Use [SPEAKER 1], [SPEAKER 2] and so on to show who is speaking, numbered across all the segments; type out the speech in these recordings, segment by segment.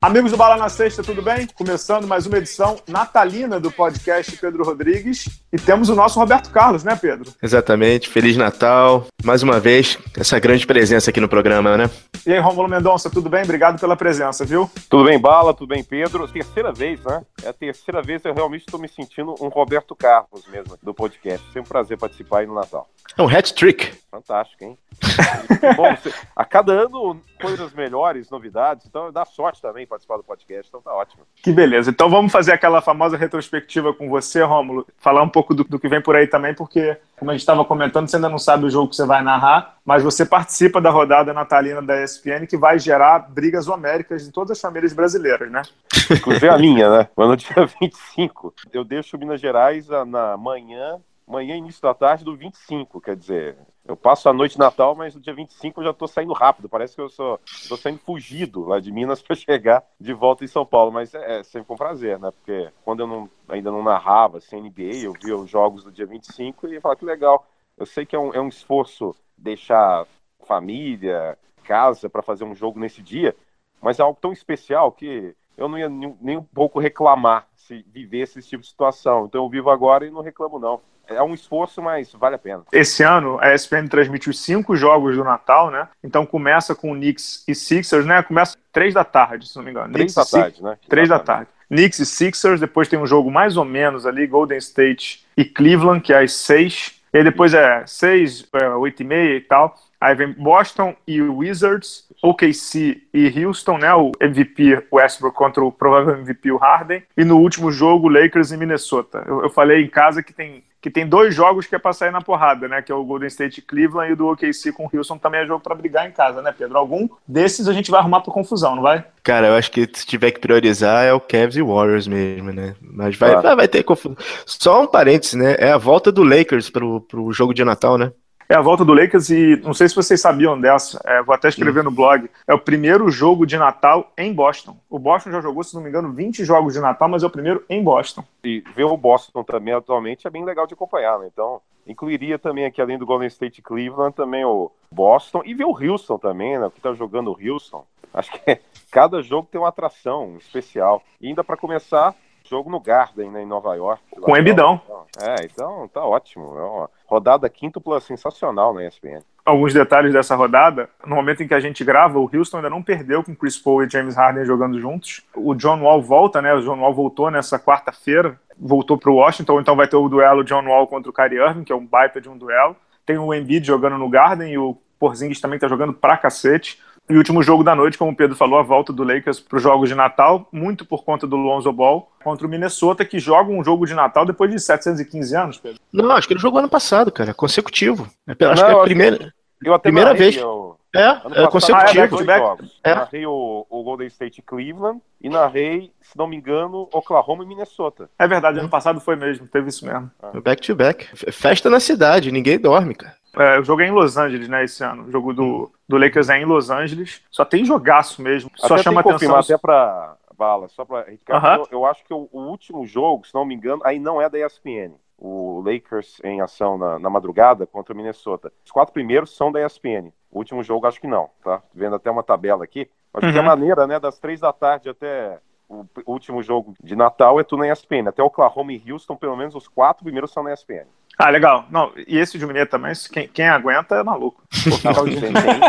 [SPEAKER 1] Amigos do Bala na Sexta, tudo bem? Começando mais uma edição natalina do podcast Pedro Rodrigues. E temos o nosso Roberto Carlos, né, Pedro?
[SPEAKER 2] Exatamente. Feliz Natal. Mais uma vez, essa grande presença aqui no programa, né?
[SPEAKER 1] E aí, Romulo Mendonça, tudo bem? Obrigado pela presença, viu?
[SPEAKER 3] Tudo bem, Bala? Tudo bem, Pedro? Terceira vez, né? É a terceira vez que eu realmente estou me sentindo um Roberto Carlos mesmo, do podcast. Sempre um prazer participar aí no Natal.
[SPEAKER 2] É um hat-trick.
[SPEAKER 3] Fantástico, hein? Bom, a cada ano, coisas melhores, novidades. Então, dá sorte também participar do podcast. Então, tá ótimo.
[SPEAKER 1] Que beleza. Então, vamos fazer aquela famosa retrospectiva com você, Rômulo. Falar um pouco do, do que vem por aí também, porque, como a gente estava comentando, você ainda não sabe o jogo que você vai narrar, mas você participa da rodada natalina da ESPN, que vai gerar brigas homéricas em todas as famílias brasileiras, né?
[SPEAKER 3] Inclusive a minha, né? Mas no dia 25, eu deixo Minas Gerais na manhã manhã início da tarde do 25, quer dizer, eu passo a noite de Natal, mas no dia 25 eu já estou saindo rápido, parece que eu sou tô saindo fugido lá de Minas para chegar de volta em São Paulo, mas é, é sempre um prazer, né? Porque quando eu não, ainda não narrava assim, NBA, eu via os jogos do dia 25 e falar que legal. Eu sei que é um, é um esforço deixar família, casa para fazer um jogo nesse dia, mas é algo tão especial que eu não ia nem, nem um pouco reclamar se vivesse esse tipo de situação. Então eu vivo agora e não reclamo não é um esforço, mas vale a pena.
[SPEAKER 1] Esse ano a ESPN transmite os cinco jogos do Natal, né? Então começa com Knicks e Sixers, né? Começa três da tarde, se não me engano.
[SPEAKER 3] Três da tarde, né?
[SPEAKER 1] Três da tarde. Knicks e Sixers, depois tem um jogo mais ou menos ali, Golden State e Cleveland, que é às seis. E depois é seis, é, oito e meia e tal. Aí vem Boston e Wizards, OKC e Houston, né? O MVP Westbrook contra o provável MVP o Harden. E no último jogo, Lakers e Minnesota. Eu, eu falei em casa que tem que tem dois jogos que é pra sair na porrada, né? Que é o Golden State Cleveland e o do OKC com o Houston também é jogo para brigar em casa, né, Pedro? Algum desses a gente vai arrumar pra confusão, não vai?
[SPEAKER 2] Cara, eu acho que se tiver que priorizar é o Cavs e Warriors mesmo, né? Mas vai, vai, vai ter confusão. Só um parênteses, né? É a volta do Lakers pro, pro jogo de Natal, né?
[SPEAKER 1] É a volta do Lakers e não sei se vocês sabiam dessa, é, vou até escrever no blog. É o primeiro jogo de Natal em Boston. O Boston já jogou, se não me engano, 20 jogos de Natal, mas é o primeiro em Boston.
[SPEAKER 3] E ver o Boston também atualmente é bem legal de acompanhar, né? Então, incluiria também aqui, além do Golden State Cleveland, também o Boston e ver o Houston também, né? Que tá jogando o Houston. Acho que é, cada jogo tem uma atração especial. E ainda para começar, jogo no Garden, né, em Nova York.
[SPEAKER 1] Com Embidão.
[SPEAKER 3] É, então tá ótimo. É uma rodada quíntupla sensacional na ESPN.
[SPEAKER 1] Alguns detalhes dessa rodada. No momento em que a gente grava, o Houston ainda não perdeu com Chris Paul e James Harden jogando juntos. O John Wall volta, né? O John Wall voltou nessa quarta-feira, voltou para o Washington, então vai ter o duelo John Wall contra o Kyrie Irving, que é um baita de um duelo. Tem o Embiid jogando no Garden e o Porzingis também tá jogando pra cacete. E o último jogo da noite, como o Pedro falou, a volta do Lakers para os jogos de Natal, muito por conta do Lonzo Ball, contra o Minnesota, que joga um jogo de Natal depois de 715 anos, Pedro.
[SPEAKER 2] Não, acho que ele jogou ano passado, cara, consecutivo. É acho Não, que é a primeira,
[SPEAKER 3] eu até
[SPEAKER 2] primeira vez.
[SPEAKER 3] Eu...
[SPEAKER 2] É, é consecutivo.
[SPEAKER 3] Ah, é, é. Narrei o, o, Golden State Cleveland e narrei, se não me engano, Oklahoma e Minnesota.
[SPEAKER 1] É verdade, ano passado foi mesmo, teve isso mesmo.
[SPEAKER 2] Back to back. Festa na cidade, ninguém dorme, cara.
[SPEAKER 1] É, o jogo é em Los Angeles, né, esse ano. O jogo do, do Lakers é em Los Angeles. Só tem jogaço mesmo. Só
[SPEAKER 3] até
[SPEAKER 1] chama atenção.
[SPEAKER 3] Até pra bala, só pra. Ricardo, uh -huh. eu, eu, acho que o, o, último jogo, se não me engano, aí não é da ESPN. O Lakers em ação na, na madrugada contra o Minnesota. Os quatro primeiros são da ESPN. O último jogo acho que não, tá? Vendo até uma tabela aqui. Acho uhum. que a maneira, né, das três da tarde até o último jogo de Natal é tudo na ESPN. Até Oklahoma e Houston, pelo menos os quatro primeiros são na ESPN.
[SPEAKER 1] Ah, legal. Não, e esse de Mineiro também, quem, quem aguenta é maluco.
[SPEAKER 3] Não, tem, tem.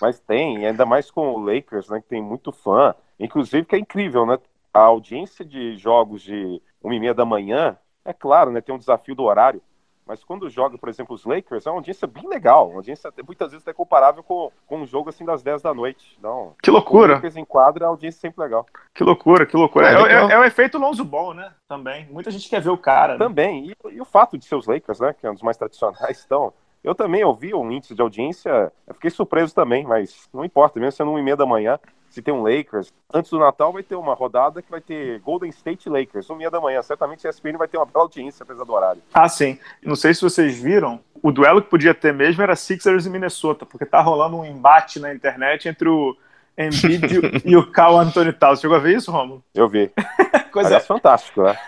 [SPEAKER 3] Mas tem, ainda mais com o Lakers, né, que tem muito fã. Inclusive que é incrível, né? A audiência de jogos de uma e meia da manhã, é claro, né? Tem um desafio do horário. Mas quando joga, por exemplo, os Lakers, é uma audiência bem legal. Uma audiência muitas vezes até comparável com, com um jogo assim das 10 da noite. Não,
[SPEAKER 1] que loucura.
[SPEAKER 3] O Lakers enquadra a audiência sempre legal.
[SPEAKER 1] Que loucura, que loucura. É, é, é, o efeito Lonzo Ball, né? Também. Muita gente quer ver o cara. Né?
[SPEAKER 3] Também. E, e, o fato de ser os Lakers, né? Que é um dos mais tradicionais, então. Eu também ouvi um índice de audiência, eu fiquei surpreso também, mas não importa, mesmo sendo 1 e meia da manhã, se tem um Lakers. Antes do Natal vai ter uma rodada que vai ter Golden State Lakers, um meia da manhã. Certamente a ESPN vai ter uma bela audiência, apesar do horário.
[SPEAKER 1] Ah, sim. Não sei se vocês viram, o duelo que podia ter mesmo era Sixers e Minnesota, porque tá rolando um embate na internet entre o Embiid e o Cal Anthony Towns. Chegou a ver isso, Romulo?
[SPEAKER 3] Eu vi. Coisa... Aliás, fantástico, né?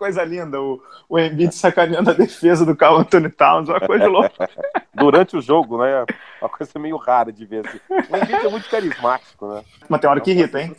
[SPEAKER 1] Coisa linda. O, o Embiid sacaneando a defesa do Carl Anthony Towns, uma coisa louca.
[SPEAKER 3] Durante o jogo, né? Uma coisa meio rara de ver. Assim. O Embiid é muito carismático, né?
[SPEAKER 1] Mas tem hora que
[SPEAKER 3] É
[SPEAKER 1] irrita, hein?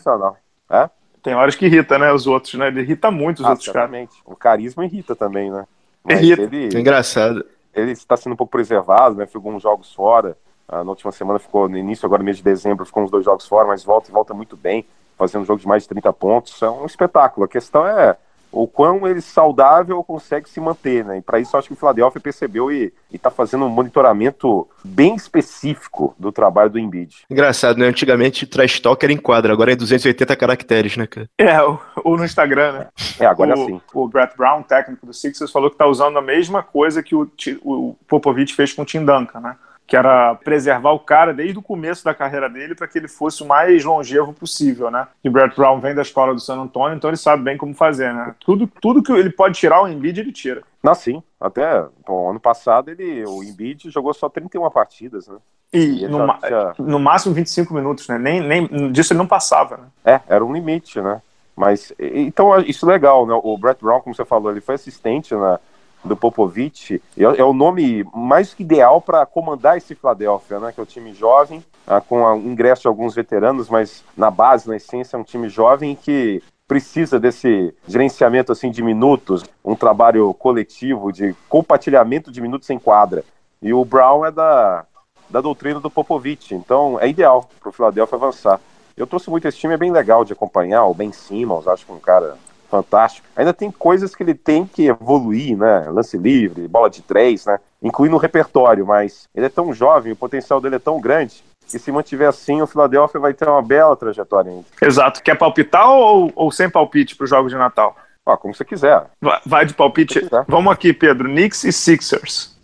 [SPEAKER 3] É?
[SPEAKER 1] Tem horas que irrita, né? Os outros, né? Ele irrita muito os
[SPEAKER 3] Ah,
[SPEAKER 1] outros caras.
[SPEAKER 3] O carisma irrita também, né? Mas
[SPEAKER 1] Irrita.
[SPEAKER 3] ele,
[SPEAKER 2] É engraçado.
[SPEAKER 3] ele está sendo um pouco preservado, né? Ficou uns jogos fora. Ah, na última semana ficou, no início, agora mês de dezembro, ficou uns dois jogos fora, mas volta e volta muito bem, fazendo um jogo de mais de 30 pontos. É um espetáculo. A questão é o quão ele saudável consegue se manter, né? E para isso acho que o Philadelphia percebeu e está fazendo um monitoramento bem específico do trabalho do Embiid.
[SPEAKER 2] Engraçado, né? Antigamente trash talk era em quadra, agora é 280 caracteres, né, cara?
[SPEAKER 1] É, ou, no Instagram, né?
[SPEAKER 3] É, agora é
[SPEAKER 1] o,
[SPEAKER 3] assim.
[SPEAKER 1] o Brett Brown, técnico do Sixers, falou que tá usando a mesma coisa que o, o Popovich fez com o Tim Duncan, né? Que era preservar o cara desde o começo da carreira dele para que ele fosse o mais longevo possível, né? E o Brett Brown vem da escola do San Antonio, então ele sabe bem como fazer, né? Tudo, tudo que ele pode tirar o Embiid, ele tira.
[SPEAKER 3] Não, sim. Até bom, ano passado ele, o Embiid jogou só 31 partidas, né? E
[SPEAKER 1] E no,
[SPEAKER 3] já tinha-
[SPEAKER 1] no máximo 25 minutos, né? Nem, nem disso ele não passava, né?
[SPEAKER 3] É, era um limite, né? Mas, então, isso é legal, né? O Brett Brown, como você falou, ele foi assistente na, do Popovich, é, é o nome mais que ideal para comandar esse Philadelphia, né? Que é o time jovem, ah, com o ingresso de alguns veteranos, mas na base, na essência, é um time jovem que precisa desse gerenciamento assim de minutos, um trabalho coletivo de compartilhamento de minutos em quadra. E o Brown é da, da doutrina do Popovich, então é ideal para o Philadelphia avançar. Eu trouxe muito esse time, é bem legal de acompanhar. O Ben Simmons, acho que é um cara fantástico. Ainda tem coisas que ele tem que evoluir, né? Lance livre, bola de três, né? Incluindo o repertório, mas ele é tão jovem, o potencial dele é tão grande, que se mantiver assim, o Philadelphia vai ter uma bela trajetória ainda.
[SPEAKER 1] Exato. Quer palpitar ou, ou sem palpite para os jogos de Natal?
[SPEAKER 3] Ó, como você quiser.
[SPEAKER 1] Vai, vai de palpite. Vamos aqui, Pedro. Knicks e Sixers.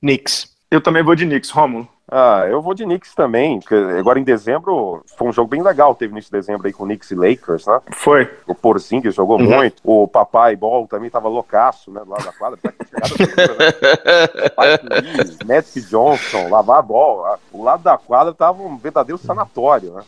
[SPEAKER 2] Knicks.
[SPEAKER 1] Eu também vou de Knicks, Rômulo.
[SPEAKER 3] Ah, eu vou de Knicks também, agora em dezembro foi um jogo bem legal, teve início de dezembro aí com Knicks e Lakers, né?
[SPEAKER 1] Foi.
[SPEAKER 3] O Porzingis jogou
[SPEAKER 2] Uhum.
[SPEAKER 3] muito, o Papai Ball também tava loucaço, né, do lado da quadra, né? Magic Johnson, lavar a bola, o lado da quadra tava um verdadeiro sanatório, né?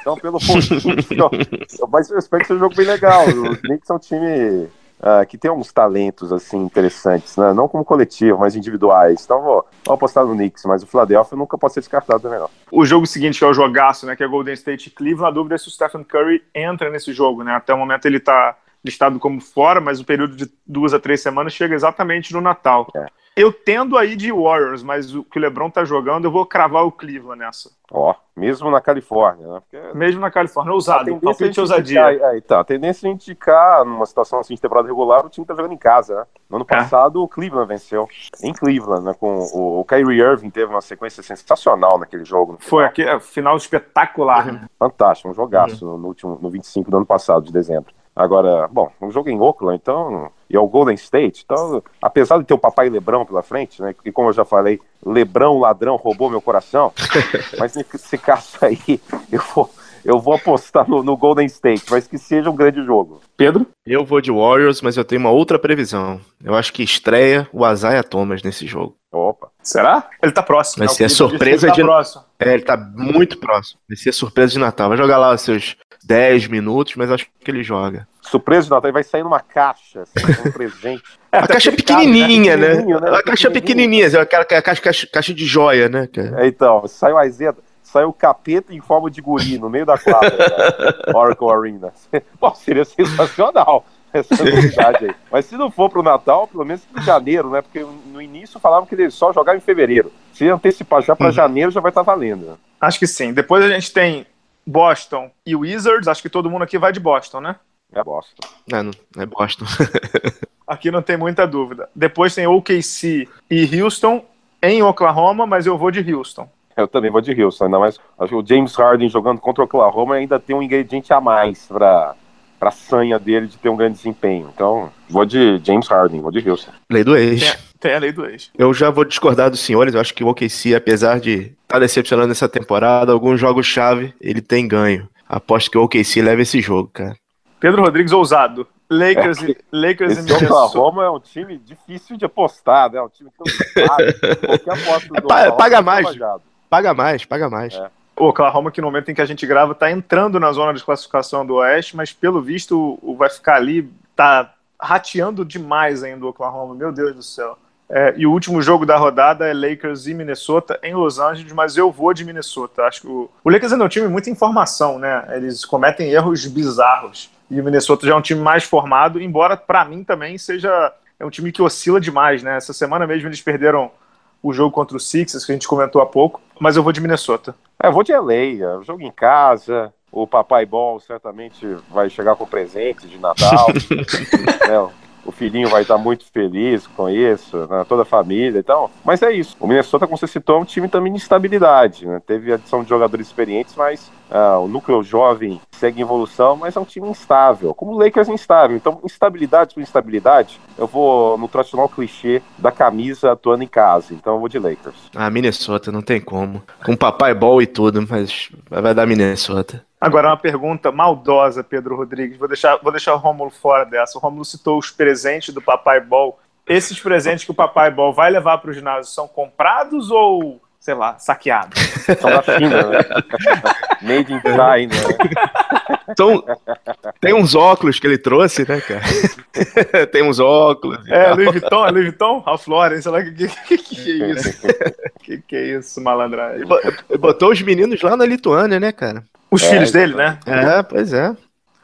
[SPEAKER 3] Então, pelo eu- mas eu espero que seja um jogo bem legal, os Knicks são um time ah, que tem alguns talentos, assim, interessantes, né, não como coletivo, mas individuais, então vou, vou apostar no Knicks, mas o Philadelphia nunca pode ser descartado também, não.
[SPEAKER 1] O jogo seguinte, que é o jogaço, né? Que é Golden State e Cleveland. A dúvida é se o Stephen Curry entra nesse jogo, né? Até o momento ele tá listado como fora, mas o período de duas a três semanas chega exatamente no Natal.
[SPEAKER 3] É.
[SPEAKER 1] Eu tendo aí de Warriors, mas o que o LeBron tá jogando, eu vou cravar o Cleveland nessa.
[SPEAKER 3] Ó, mesmo na Califórnia, né, porque
[SPEAKER 1] Mesmo na Califórnia,
[SPEAKER 3] A
[SPEAKER 1] ousado.
[SPEAKER 3] é
[SPEAKER 1] Palpite
[SPEAKER 3] a
[SPEAKER 1] ousadia.
[SPEAKER 3] indicar- é, então, a tendência é indicar, numa situação assim de temporada regular, o time tá jogando em casa, né? No ano
[SPEAKER 1] É.
[SPEAKER 3] passado, o Cleveland venceu. Em Cleveland, né? Com o, o Kyrie Irving teve uma sequência sensacional naquele jogo.
[SPEAKER 1] Foi aqui, é, final espetacular. né?
[SPEAKER 3] Fantástico, um jogaço no, no último, no 25 do ano passado, de dezembro. Agora, bom, um jogo em Oakland, então, e é o Golden State, então, apesar de ter o papai Lebrão pela frente, né, e como eu já falei, Lebrão, ladrão, roubou meu coração, mas nesse caso aí, eu vou, eu vou apostar no, no Golden State, mas que seja um grande jogo.
[SPEAKER 1] Pedro?
[SPEAKER 2] Eu vou de Warriors, mas eu tenho uma outra previsão. Eu acho que estreia o Isaiah Thomas nesse jogo.
[SPEAKER 3] Opa,
[SPEAKER 1] Será? Ele tá próximo.
[SPEAKER 2] Vai
[SPEAKER 1] né? O
[SPEAKER 2] ser a
[SPEAKER 1] Pedro disse que
[SPEAKER 2] surpresa
[SPEAKER 1] ele tá
[SPEAKER 2] de-
[SPEAKER 1] próximo.
[SPEAKER 2] É, ele tá muito próximo. Vai ser surpresa de Natal. Vai jogar lá os seus 10 minutos, mas acho que ele joga.
[SPEAKER 3] surpresa de Natal, ele vai sair numa caixa, assim, um presente.
[SPEAKER 1] É,
[SPEAKER 2] A caixa
[SPEAKER 1] ele tá,
[SPEAKER 2] pequenininha, né?
[SPEAKER 3] né?
[SPEAKER 2] A caixa pequenininha, é aquela ca- caixa, caixa, caixa de joia, né?
[SPEAKER 3] É, então, saiu a Isaiah, saiu o capeta em forma de guri no meio da quadra, da Oracle Arena. Pô, seria sensacional essa novidade aí. Mas se não for pro Natal, pelo menos em janeiro, né? Porque no início falavam que ele só jogava em fevereiro. Se antecipar já pra
[SPEAKER 2] Uhum.
[SPEAKER 3] janeiro, já vai estar valendo. né?
[SPEAKER 1] Acho que sim. Depois a gente tem Boston e Wizards. Acho que todo mundo aqui vai de Boston, né?
[SPEAKER 3] É bosta.
[SPEAKER 2] Não, não é Boston.
[SPEAKER 1] Aqui não tem muita dúvida. Depois tem OKC e Houston em Oklahoma, mas eu vou de Houston.
[SPEAKER 3] Eu também vou de Houston, ainda mais. Acho que o James Harden jogando contra o Oklahoma ainda tem um ingrediente a mais pra, pra sanha dele de ter um grande desempenho. Então, vou de James Harden, vou de Houston.
[SPEAKER 2] Lei do ex.
[SPEAKER 1] Tem, a lei do ex.
[SPEAKER 2] Eu já vou discordar dos senhores. Eu acho que o OKC, apesar de estar tá decepcionando essa temporada, alguns jogos-chave ele tem ganho. Aposto que o OKC leva esse jogo, cara.
[SPEAKER 1] Pedro Rodrigues ousado. Lakers, e, Lakers e
[SPEAKER 3] Esse
[SPEAKER 1] Minnesota.
[SPEAKER 3] Oklahoma é um time difícil de apostar, né? É um time que não. Qualquer aposta do
[SPEAKER 2] É, paga
[SPEAKER 3] tá
[SPEAKER 2] mais. Paga mais, paga mais.
[SPEAKER 3] É.
[SPEAKER 1] O Oklahoma, que no momento em que a gente grava, tá entrando na zona de classificação do Oeste, mas pelo visto o- o vai ficar ali, tá rateando demais ainda o Oklahoma, meu Deus do céu. É, e o último jogo da rodada é Lakers e Minnesota em Los Angeles, mas eu vou de Minnesota. Acho que o, o Lakers é um time muita informação, né? Eles cometem erros bizarros. E o Minnesota já é um time mais formado, embora para mim também seja é um time que oscila demais, né? Essa semana mesmo eles perderam o jogo contra o Sixers, que a gente comentou há pouco, mas eu vou de Minnesota.
[SPEAKER 3] É, eu vou de LA, é jogo em casa, o Papai Ball certamente vai chegar com presente de Natal. né? O filhinho vai estar muito feliz com isso, né, toda a família. Então, mas é isso. O Minnesota, como você citou, é um time também de estabilidade. Né? Teve adição de jogadores experientes, mas uh, o núcleo jovem segue em evolução, mas é um time instável. Como o Lakers é instável. Então, instabilidade por instabilidade, eu vou no tradicional clichê da camisa atuando em casa. Então, eu vou de Lakers.
[SPEAKER 2] Ah, Minnesota, não tem como. Com papai ball e tudo, mas vai dar Minnesota.
[SPEAKER 1] Agora, uma pergunta maldosa, Pedro Rodrigues. Vou deixar, vou deixar o Rômulo fora dessa. O Rômulo citou os presentes do Papai Ball. Esses presentes que o Papai Ball vai levar para o ginásio são comprados ou, sei lá, saqueados?
[SPEAKER 3] São da China, né? Made in China. Né?
[SPEAKER 2] Então, tem uns óculos que ele trouxe, né, cara? tem uns óculos.
[SPEAKER 1] É, Louis Vuitton, é Louis Vuitton? Ralph Lauren, sei lá o que, que, que, é isso. que que é isso, malandragem?
[SPEAKER 2] Botou os meninos lá na Lituânia, né, cara?
[SPEAKER 1] Os é, filhos dele, né?
[SPEAKER 2] É, pois é.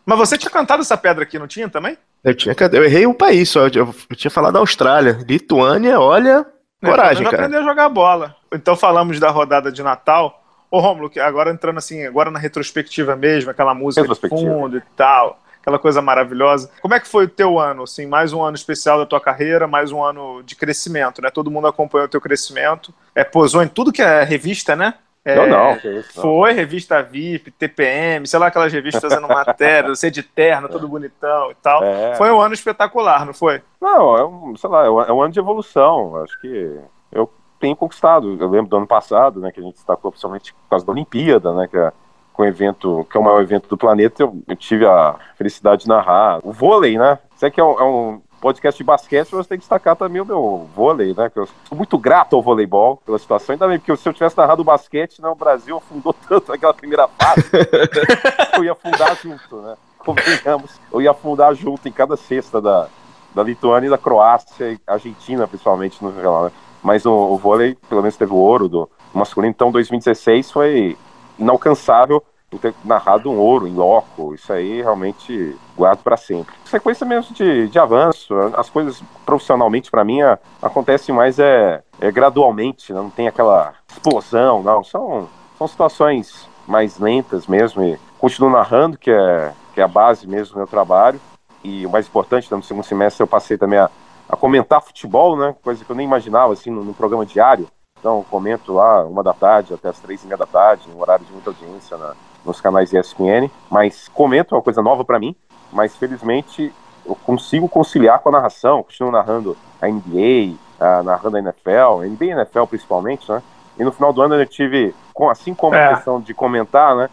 [SPEAKER 1] Mas você tinha cantado essa pedra aqui, não tinha também?
[SPEAKER 2] Eu tinha Eu errei o país só. Eu, eu tinha falado Austrália. Lituânia, olha. É, coragem, cara.
[SPEAKER 1] aprender a jogar bola. Então falamos da rodada de Natal. Ô, Romulo, agora entrando assim, agora na retrospectiva mesmo, aquela música de fundo e tal, aquela coisa maravilhosa. Como é que foi o teu ano? Assim, mais um ano especial da tua carreira, mais um ano de crescimento, né? Todo mundo acompanhou o teu crescimento. É, posou em tudo que é revista, né?
[SPEAKER 3] É, não, não,
[SPEAKER 1] isso, não. Foi, revista VIP, TPM, sei lá, aquelas revistas fazendo matéria, você de terno, todo bonitão e tal. É. Foi um ano espetacular, não foi?
[SPEAKER 3] Não, é um, sei lá, é um, é um ano de evolução. Acho que tenho conquistado. Eu lembro do ano passado, né, que a gente destacou principalmente por causa da Olimpíada, né, que é com um evento, que é o maior evento do planeta, eu, eu, tive a felicidade de narrar o vôlei, né? Isso que é um, é um podcast de basquete, você tem que destacar também o meu vôlei, né? Que eu sou muito grato ao voleibol pela situação, ainda bem, porque se eu tivesse narrado o basquete, né, o Brasil afundou tanto naquela primeira fase, eu ia afundar junto, né? Convenhamos, eu ia afundar junto em cada cesta da, da Lituânia e da Croácia, e Argentina, principalmente, no geral, né? Mas o, o vôlei, pelo menos, teve o ouro do masculino, então 2016 foi inalcançável ter narrado um ouro em loco, isso aí realmente guardo para sempre. Sequência mesmo de, de avanço, as coisas profissionalmente para mim acontecem mais é, é gradualmente, né? não tem aquela explosão, não, são, são situações mais lentas mesmo e continuo narrando, que é, que é a base mesmo do meu trabalho, e o mais importante, né, no segundo semestre eu passei também a, a comentar futebol, né, coisa que eu nem imaginava, assim, no, no programa diário, então comento lá uma da tarde até as três e meia da tarde, um horário de muita audiência na, nos canais ESPN, mas comento, é uma coisa nova para mim, mas felizmente eu consigo conciliar com a narração, continuo narrando a NBA, uh, narrando a NFL, NBA e NFL principalmente, né? E no final do ano eu tive, assim como é. a questão de comentar, né?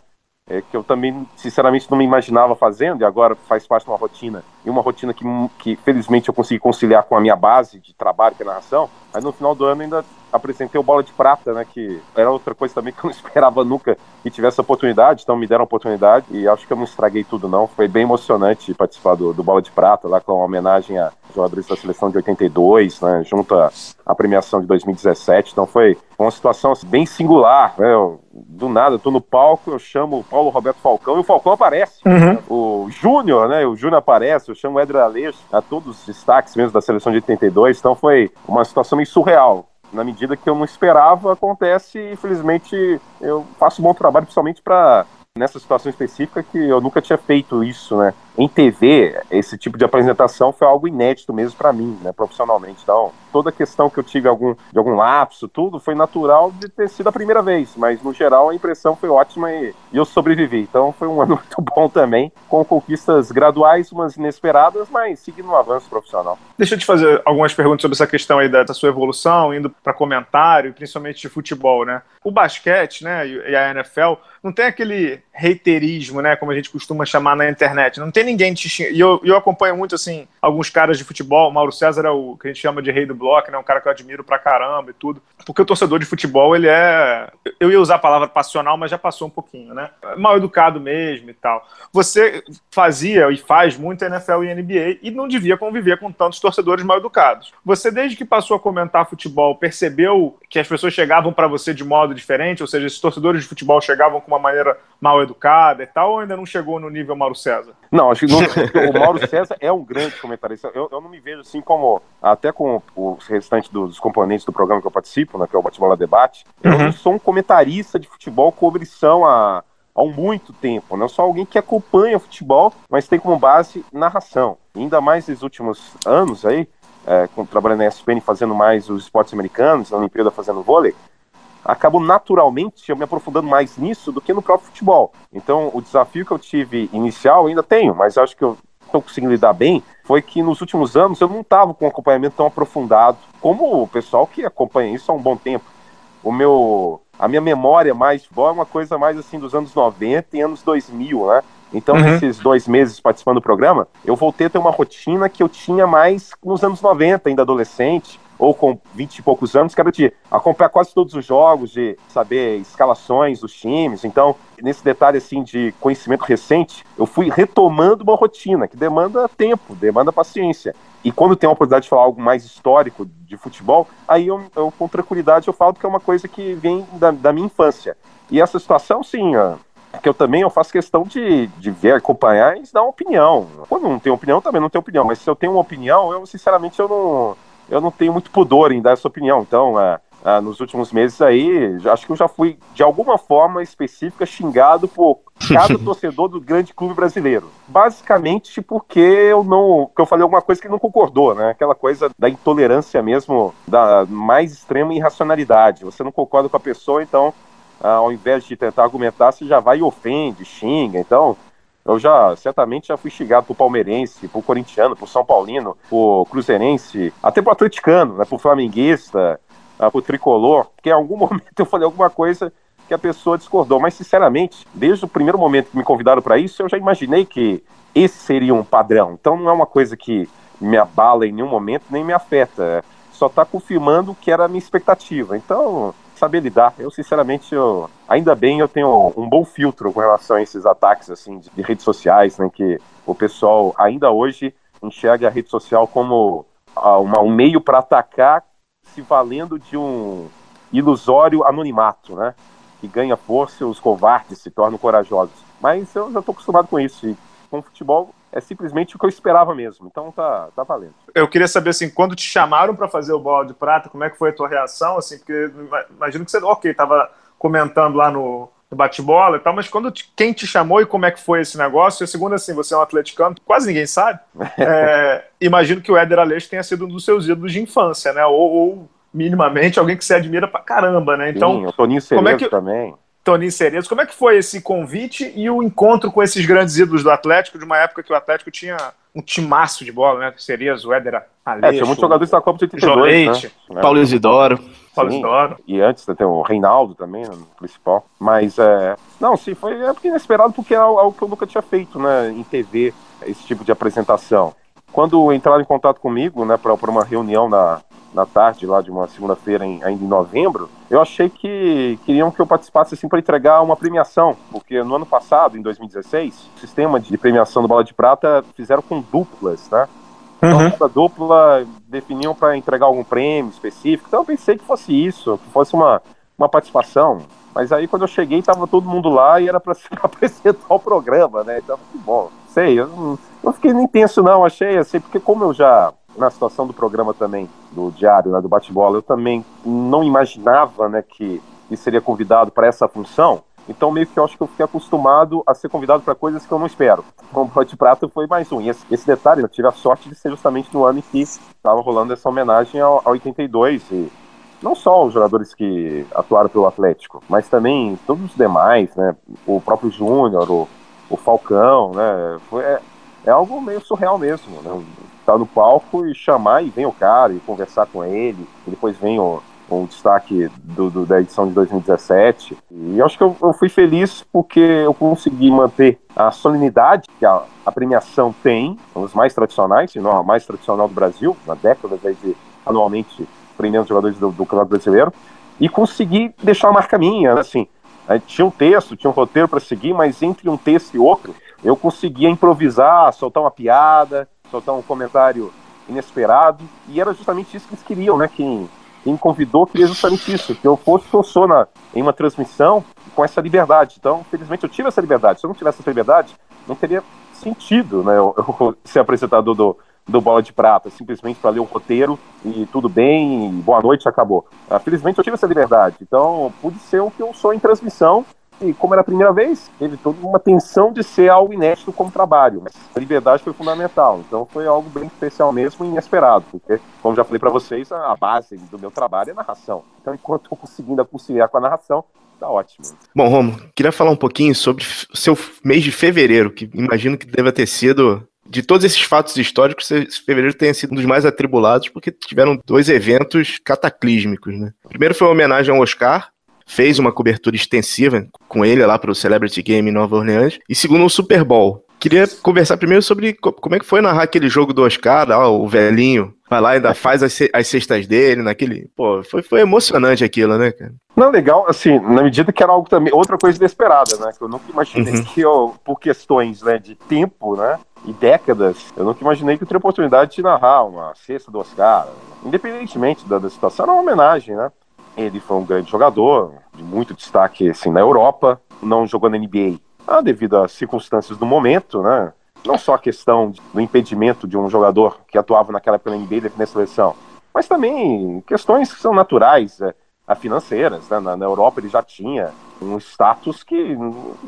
[SPEAKER 3] É, que eu também, sinceramente, não me imaginava fazendo, e agora faz parte de uma rotina, e uma rotina que, que felizmente eu consegui conciliar com a minha base de trabalho, que é narração. Aí no final do ano ainda apresentei o Bola de Prata, né? Que era outra coisa também que eu não esperava nunca que tivesse oportunidade, então me deram a oportunidade e acho que eu não estraguei tudo, não. Foi bem emocionante participar do, do Bola de Prata, lá com uma homenagem a jogadores da seleção de 82, né? Junto à, premiação de 2017. Então foi uma situação assim, bem singular, né? Eu, do nada, eu tô no palco, eu chamo o Paulo Roberto Falcão e o Falcão aparece. Uhum. O Júnior, né? O Júnior aparece, eu chamo o Edra Aleixo, a todos os destaques mesmo da seleção de 82. Então foi uma situação meio surreal na medida que eu não esperava, acontece e infelizmente eu faço um bom trabalho, principalmente para nessa situação específica que eu nunca tinha feito isso, né? Em TV, esse tipo de apresentação foi algo inédito mesmo para mim, né, profissionalmente. Então, toda a questão que eu tive algum, de algum lapso, tudo foi natural de ter sido a primeira vez, mas no geral a impressão foi ótima e, e eu sobrevivi. Então, foi um ano muito bom também, com conquistas graduais, umas inesperadas, mas seguindo um avanço profissional.
[SPEAKER 1] Deixa eu te fazer algumas perguntas sobre essa questão aí da, da sua evolução, indo para comentário, principalmente de futebol, né? O basquete, né, e a NFL não tem aquele reiterismo, né, como a gente costuma chamar na internet. Não tem ninguém te. E eu, eu acompanho muito, assim, alguns caras de futebol. Mauro César é o que a gente chama de rei do bloco, né? Um cara que eu admiro pra caramba e tudo. Porque o torcedor de futebol, ele é. Eu ia usar a palavra passional, mas já passou um pouquinho, né? Mal educado mesmo e tal. Você fazia e faz muito NFL e NBA e não devia conviver com tantos torcedores mal educados. Você, desde que passou a comentar futebol, percebeu que as pessoas chegavam para você de modo diferente? Ou seja, esses torcedores de futebol chegavam com uma maneira mal educada e tal, ou ainda não chegou no nível Mauro César?
[SPEAKER 3] Não, acho que não, o Mauro César é um grande comentarista. Eu, eu não me vejo assim como, até com o restante dos componentes do programa que eu participo, né, que é o Bate-Bola Debate, uhum. eu não sou um comentarista de futebol com obrição a, há muito tempo. Né? Eu sou alguém que acompanha futebol, mas tem como base narração. Ainda mais nos últimos anos aí, é, trabalhando na ESPN fazendo mais os esportes americanos, na Olimpíada fazendo vôlei, acabo naturalmente eu me aprofundando mais nisso do que no próprio futebol. Então, o desafio que eu tive inicial ainda tenho, mas acho que eu estou conseguindo lidar bem, foi que nos últimos anos eu não estava com um acompanhamento tão aprofundado como o pessoal que acompanha isso há um bom tempo. O meu, a minha memória mais futebol é uma coisa mais assim dos anos 90 e anos 2000, né? Então, uhum. nesses dois meses participando do programa, eu voltei a ter uma rotina que eu tinha mais nos anos 90, ainda adolescente, ou com 20 e poucos anos, que era de acompanhar quase todos os jogos, de saber escalações dos times. Então, nesse detalhe assim de conhecimento recente, eu fui retomando uma rotina que demanda tempo, demanda paciência. E quando tem a oportunidade de falar algo mais histórico de futebol, aí eu, eu com tranquilidade eu falo que é uma coisa que vem da, da minha infância. E essa situação, sim, que eu também eu faço questão de, de ver, acompanhar e dar uma opinião. Quando não tenho opinião, também não tenho opinião. Mas se eu tenho uma opinião, eu sinceramente eu não eu não tenho muito pudor em dar essa opinião. Então, é, é, nos últimos meses aí, acho que eu já fui, de alguma forma específica, xingado por cada torcedor do grande clube brasileiro. Basicamente porque eu não. que eu falei alguma coisa que não concordou, né? Aquela coisa da intolerância mesmo, da mais extrema irracionalidade. Você não concorda com a pessoa, então, ao invés de tentar argumentar, você já vai e ofende, xinga. Então, eu já, certamente, já fui xingado por palmeirense, por corintiano, por São Paulino, por cruzeirense, até por atleticano, né, por flamenguista, uh, por tricolor, porque em algum momento eu falei alguma coisa que a pessoa discordou. Mas, sinceramente, desde o primeiro momento que me convidaram para isso, eu já imaginei que esse seria um padrão. Então, não é uma coisa que me abala em nenhum momento, nem me afeta. Só está confirmando que era a minha expectativa. Então, saber lidar. Eu, sinceramente, eu, ainda bem eu tenho um bom filtro com relação a esses ataques assim de, de redes sociais, né, que o pessoal ainda hoje enxerga a rede social como uh, uma, um meio para atacar se valendo de um ilusório anonimato, né, que ganha força os covardes se tornam corajosos. Mas eu já estou acostumado com isso e com futebol é simplesmente o que eu esperava mesmo. Então tá, tá valendo.
[SPEAKER 1] Eu queria saber assim, quando te chamaram para fazer o bola de prata, como é que foi a tua reação? Assim, porque imagino que você, ok, tava comentando lá no, no bate-bola e tal, mas quando te, quem te chamou e como é que foi esse negócio? E segundo, assim, você é um atleticano, quase ninguém sabe. É, imagino que o Éder Aleixo tenha sido um dos seus ídolos de infância, né? Ou, ou minimamente alguém que você admira pra caramba, né? Então,
[SPEAKER 3] Sim, o Toninho Cerezo como é que... também.
[SPEAKER 1] Toninho Cerezo. Como é que foi esse convite e o encontro com esses grandes ídolos do Atlético, de uma época que o Atlético tinha um timaço de bola, né? Cerezo, Éder
[SPEAKER 3] Aleixo... É, tinha muitos jogadores da Copa de 82, Leite,
[SPEAKER 2] né? Paulo Isidoro.
[SPEAKER 1] Paulo Isidoro.
[SPEAKER 3] E antes tem o Reinaldo também, no principal. Mas, é... Não, sim, foi é inesperado porque é algo que eu nunca tinha feito, né? Em TV, esse tipo de apresentação. Quando entraram em contato comigo, né, para uma reunião na, na tarde lá de uma segunda-feira ainda em novembro, eu achei que queriam que eu participasse assim para entregar uma premiação, porque no ano passado, em 2016, o sistema de premiação do Bola de Prata fizeram com duplas, né? Então, uhum. dupla definiam para entregar algum prêmio específico. Então, eu pensei que fosse isso, que fosse uma, uma participação. Mas aí, quando eu cheguei, tava todo mundo lá e era para apresentar o programa, né? Então, que bom. Sei, eu não, não fiquei nem tenso, não. Achei assim, porque como eu já na situação do programa também, do diário, né, do bate-bola, eu também não imaginava né, que, que seria convidado para essa função. Então, meio que eu acho que eu fiquei acostumado a ser convidado para coisas que eu não espero. Como o de Prata foi mais um. E esse, esse, detalhe, eu tive a sorte de ser justamente no ano em que estava rolando essa homenagem ao, ao 82. E não só os jogadores que atuaram pelo Atlético, mas também todos os demais, né? O próprio Júnior, o, o Falcão, né? Foi, é, é algo meio surreal mesmo, né? estar no palco e chamar e vem o cara e conversar com ele, e depois vem o, o destaque do, do, da edição de 2017. E acho que eu, eu, fui feliz porque eu consegui manter a solenidade que a, a premiação tem, um dos mais tradicionais, se não a mais tradicional do Brasil, na década de anualmente premiando jogadores do, do Campeonato Brasileiro, e consegui deixar uma marca minha, né, assim, tinha um texto, tinha um roteiro para seguir, mas entre um texto e outro, eu conseguia improvisar, soltar uma piada, soltar um comentário inesperado, e era justamente isso que eles queriam, né, quem, quem me convidou queria justamente isso, que eu fosse eu sou na, em uma transmissão com essa liberdade. Então, felizmente, eu tive essa liberdade. Se eu não tivesse essa liberdade, não teria sentido né, eu, eu ser apresentador do, do Bola de Prata, simplesmente para ler o roteiro e tudo bem, e boa noite, acabou. Uh, felizmente eu tive essa liberdade, então pude ser o que eu sou em transmissão, e como era a primeira vez, teve toda uma tensão de ser algo inédito como trabalho, mas a liberdade foi fundamental, então foi algo bem especial mesmo e inesperado, porque, como já falei para vocês, a base do meu trabalho é narração. Então, enquanto eu conseguindo conciliar com a narração, tá ótimo.
[SPEAKER 2] Bom, Romo, queria falar um pouquinho sobre o seu mês de fevereiro, que imagino que deva ter sido de todos esses fatos históricos, fevereiro tenha sido um dos mais atribulados, porque tiveram dois eventos cataclísmicos, né? Primeiro foi uma homenagem ao Oscar, fez uma cobertura extensiva com ele lá para o Celebrity Game em Nova Orleans, e segundo o Super Bowl. Queria conversar primeiro sobre como é que foi narrar aquele jogo do Oscar, ó, o velhinho, vai lá e ainda faz as, as cestas dele, naquele. Pô, foi, foi emocionante aquilo, né, cara?
[SPEAKER 3] Não, legal, assim, na medida que era algo também, outra coisa inesperada, né? Que eu nunca imaginei uhum. que eu, por questões né, de tempo, né? e décadas, eu nunca imaginei que eu teria a oportunidade de narrar uma cesta do Oscar. Independentemente da, da situação, era uma homenagem, né? Ele foi um grande jogador, de muito destaque assim, na Europa, não jogou na NBA ah, devido às circunstâncias do momento, né? Não só a questão do impedimento de um jogador que atuava naquela época na NBA defender seleção, mas também questões que são naturais, é, financeiras. Né? Na, na Europa ele já tinha um status que,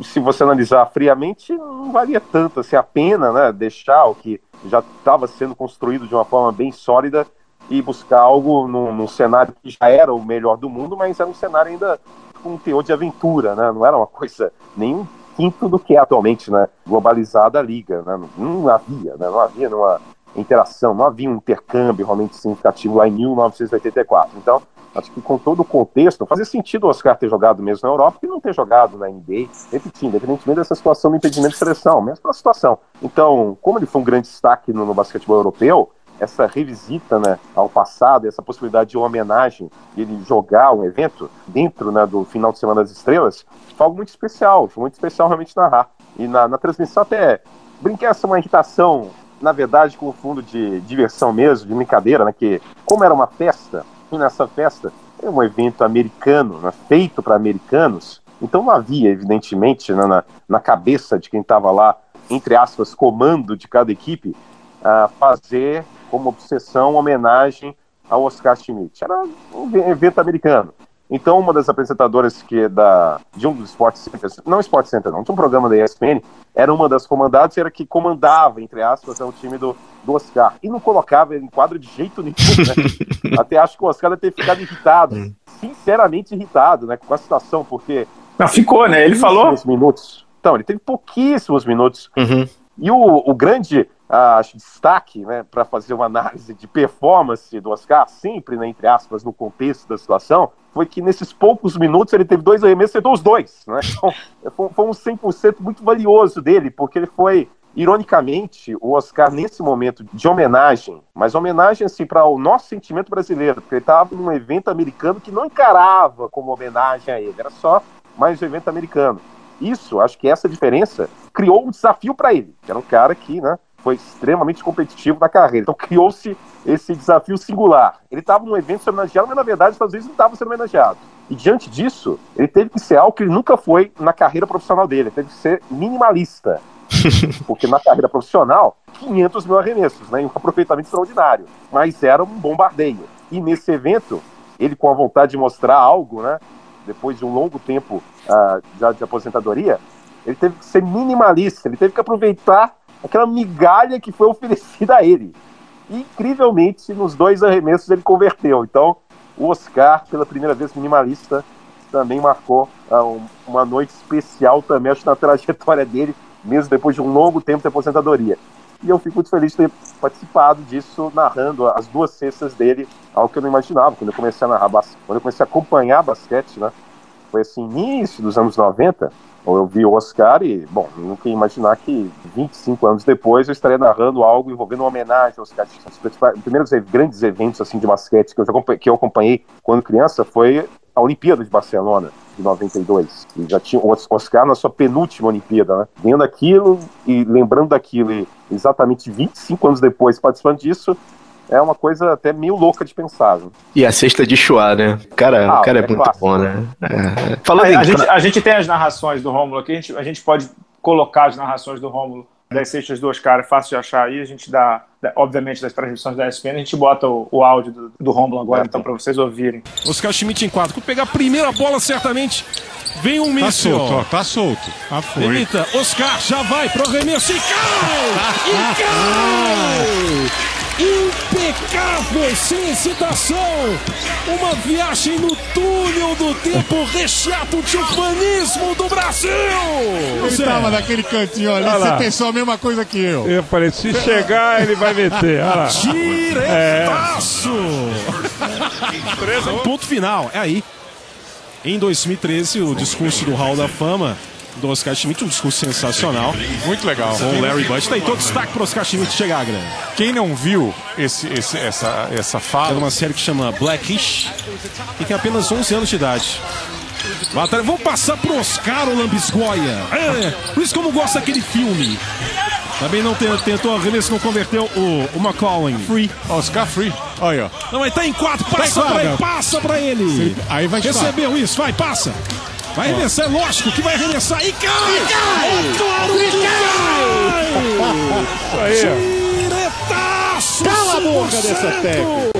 [SPEAKER 3] se você analisar friamente, não valia tanto assim, a pena né, deixar o que já estava sendo construído de uma forma bem sólida e buscar algo num, num, cenário que já era o melhor do mundo, mas era um cenário ainda com um teor de aventura, né? não era uma coisa nem um quinto do que é atualmente né, globalizada a liga. Né? Não, não havia, né? não havia uma interação, não havia um intercâmbio realmente significativo lá em 1984. Então, Acho que com todo o contexto, fazia sentido o Oscar ter jogado mesmo na Europa e não ter jogado na NBA, repetindo, independentemente dessa situação do impedimento de seleção, mesmo pela situação. Então, como ele foi um grande destaque no, no basquetebol europeu, essa revisita né, ao passado, essa possibilidade de homenagem, ele jogar um evento dentro né, do final de Semana das Estrelas, foi algo muito especial, foi muito especial realmente narrar. E na, na transmissão até brinquei essa uma irritação, na verdade, com o fundo de diversão mesmo, de brincadeira, né, que como era uma festa, nessa festa é um evento americano, né, feito para americanos, então não havia, evidentemente, né, na, na cabeça de quem estava lá, entre aspas, comando de cada equipe, uh, fazer como obsessão homenagem ao Oscar Schmidt. Era um evento americano. Então, uma das apresentadoras que é da, de um dos Sport Centers, não Sport Center não, tinha um programa da ESPN, era uma das comandadas, era que comandava, entre aspas, o time do, do Oscar. E não colocava ele em quadro de jeito nenhum, né? Até acho que o Oscar deve ter ficado irritado, sinceramente irritado, né, com a situação, porque...
[SPEAKER 1] Não, ficou, né? Ele falou...
[SPEAKER 3] minutos. Então, ele teve pouquíssimos minutos. Uhum. E o, o grande uh, destaque né, para fazer uma análise de performance do Oscar, sempre, né, entre aspas, no contexto da situação, foi que nesses poucos minutos ele teve dois arremessos e os dois. Né? Então, foi, foi um 100% muito valioso dele, porque ele foi Ironicamente, o Oscar, nesse momento de homenagem, mas homenagem assim para o nosso sentimento brasileiro, porque ele estava num evento americano que não encarava como homenagem a ele, era só mais um evento americano. Isso, acho que essa diferença criou um desafio para ele, que era um cara que né, foi extremamente competitivo na carreira. Então criou-se esse desafio singular. Ele estava num evento sendo homenageado, mas na verdade, às vezes, não estava sendo homenageado. E diante disso, ele teve que ser algo que ele nunca foi na carreira profissional dele. Ele teve que ser minimalista. Porque na carreira profissional, 500 mil arremessos, né, um aproveitamento extraordinário. Mas era um bombardeio. E nesse evento, ele com a vontade de mostrar algo, né, depois de um longo tempo uh, já de aposentadoria, ele teve que ser minimalista, ele teve que aproveitar aquela migalha que foi oferecida a ele. E, incrivelmente, nos dois arremessos ele converteu. Então, o Oscar, pela primeira vez minimalista, também marcou uh, uma noite especial também, acho, na trajetória dele, mesmo depois de um longo tempo de aposentadoria. E eu fico muito feliz de ter participado disso, narrando as duas cestas dele algo que eu não imaginava. Quando eu comecei a narrar quando eu comecei a acompanhar basquete, né? Foi assim, início dos anos 90, eu vi o Oscar e, bom, nunca ia imaginar que 25 anos depois eu estaria narrando algo envolvendo uma homenagem ao Oscar. Os primeiros grandes eventos assim, de basquete que eu, que eu acompanhei quando criança foi a Olimpíada de Barcelona, de 92. E já tinha o Oscar na sua penúltima Olimpíada, né? Vendo aquilo e lembrando daquilo, e exatamente 25 anos depois participando disso, é uma coisa até meio louca de pensar. Né?
[SPEAKER 2] E a cesta de Chua, né? Cara, ah, o cara é, é muito clássico. bom, né?
[SPEAKER 1] É. Falando a, em... a, gente, a gente tem as narrações do Rômulo aqui, a gente, a gente pode colocar as narrações do Rômulo das cestas do Oscar, é fácil de achar aí, a gente dá, obviamente, das transmissões da ESPN, a gente bota o, o áudio do, do Romulo agora, é, então, para vocês ouvirem.
[SPEAKER 4] Oscar Schmidt em quadro, quando pegar a primeira bola, certamente vem um tá míssil.
[SPEAKER 5] Tá solto, ó, tá solto.
[SPEAKER 4] Ah, foi. Eita, Oscar já vai pro arremesso e cai! E cai! Impecável, sem hesitação. Uma viagem no túnel do tempo recheado de ufanismo do Brasil.
[SPEAKER 5] Ele estava naquele cantinho ali, você pensou a mesma coisa que eu.
[SPEAKER 4] Eu falei, se chegar, ele vai meter. Diretaço! É. Ponto final, é aí. Em 2013, o discurso do Hall da Fama do Oscar Schmidt, um discurso sensacional.
[SPEAKER 5] Muito legal.
[SPEAKER 4] Com o Larry Bud. Tá aí todo destaque pro Oscar Schmidt chegar, grande.
[SPEAKER 5] Quem não viu esse, esse, essa, essa fala...
[SPEAKER 4] É uma série que chama Blackish e tem apenas 11 anos de idade. Batalha. Vamos passar pro Oscar o Lambisgoia. É, por isso como gosta daquele filme. Também não tentou arremesso, não converteu o, o.
[SPEAKER 5] Free. Oscar Free. Olha.
[SPEAKER 4] Não, ele tá em quatro. Passa tá pra ele. Passa pra ele.
[SPEAKER 5] Aí vai
[SPEAKER 4] Recebeu isso. Vai, passa. Vai arremessar, é lógico que vai arremessar. E cai! E cai! É claro que cai! Isso aí. Diretaço!
[SPEAKER 5] Cala a boca dessa técnica!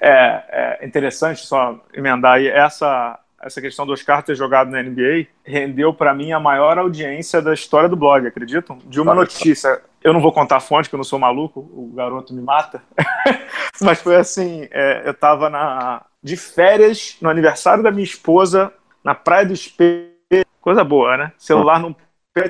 [SPEAKER 1] É, é interessante só emendar aí essa essa questão dos Oscar ter jogado na NBA rendeu para mim a maior audiência da história do blog, acreditam? De uma notícia. Eu não vou contar a fonte, que eu não sou maluco, o garoto me mata. Mas foi assim: é, eu tava na, de férias no aniversário da minha esposa, na Praia do Espelho. Coisa boa, né? Celular não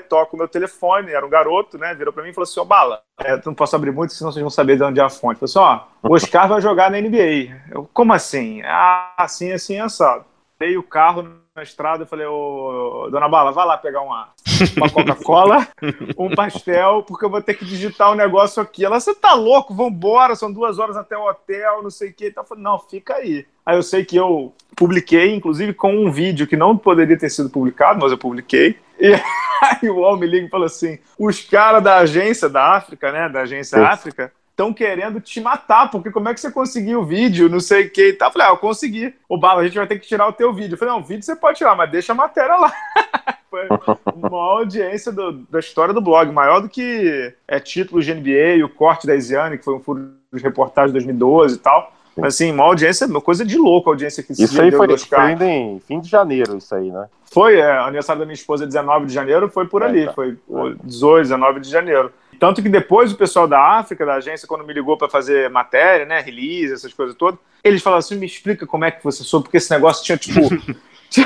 [SPEAKER 1] toca o meu telefone, era um garoto, né? Virou para mim e falou assim: Ô, Bala, é, não posso abrir muito, senão vocês vão saber de onde é a fonte. Falou assim: Ó, o Oscar vai jogar na NBA. Eu, como assim? Ah, assim, assim, assado. Dei o carro na estrada, eu falei, ô, dona Bala, vai lá pegar uma, uma Coca-Cola, um pastel, porque eu vou ter que digitar um negócio aqui. Ela, você tá louco? Vambora, são duas horas até o hotel, não sei o que. Então, eu falei, não, fica aí. Aí eu sei que eu publiquei, inclusive com um vídeo que não poderia ter sido publicado, mas eu publiquei. E aí o homem liga e falou assim: os caras da agência da África, né? Da agência Isso. África, estão querendo te matar, porque como é que você conseguiu o vídeo, não sei o que e tal. Eu falei, ah, eu consegui. O Bala, a gente vai ter que tirar o teu vídeo. Eu falei, não, o vídeo você pode tirar, mas deixa a matéria lá. Foi uma audiência do, da história do blog, maior do que é, títulos de NBA, o corte da Isiane, que foi um furo de reportagem de 2012 e tal. Mas, assim, uma audiência, uma coisa de louco a audiência que
[SPEAKER 3] Isso aí foi, foi em fim de janeiro, isso aí, né?
[SPEAKER 1] Foi, é, aniversário da minha esposa, 19 de janeiro, foi por é, ali, tá. foi 18, 19 de janeiro. Tanto que depois o pessoal da África, da agência, quando me ligou para fazer matéria, né, release, essas coisas todas, eles falaram assim: me explica como é que você soube, porque esse negócio tinha tipo.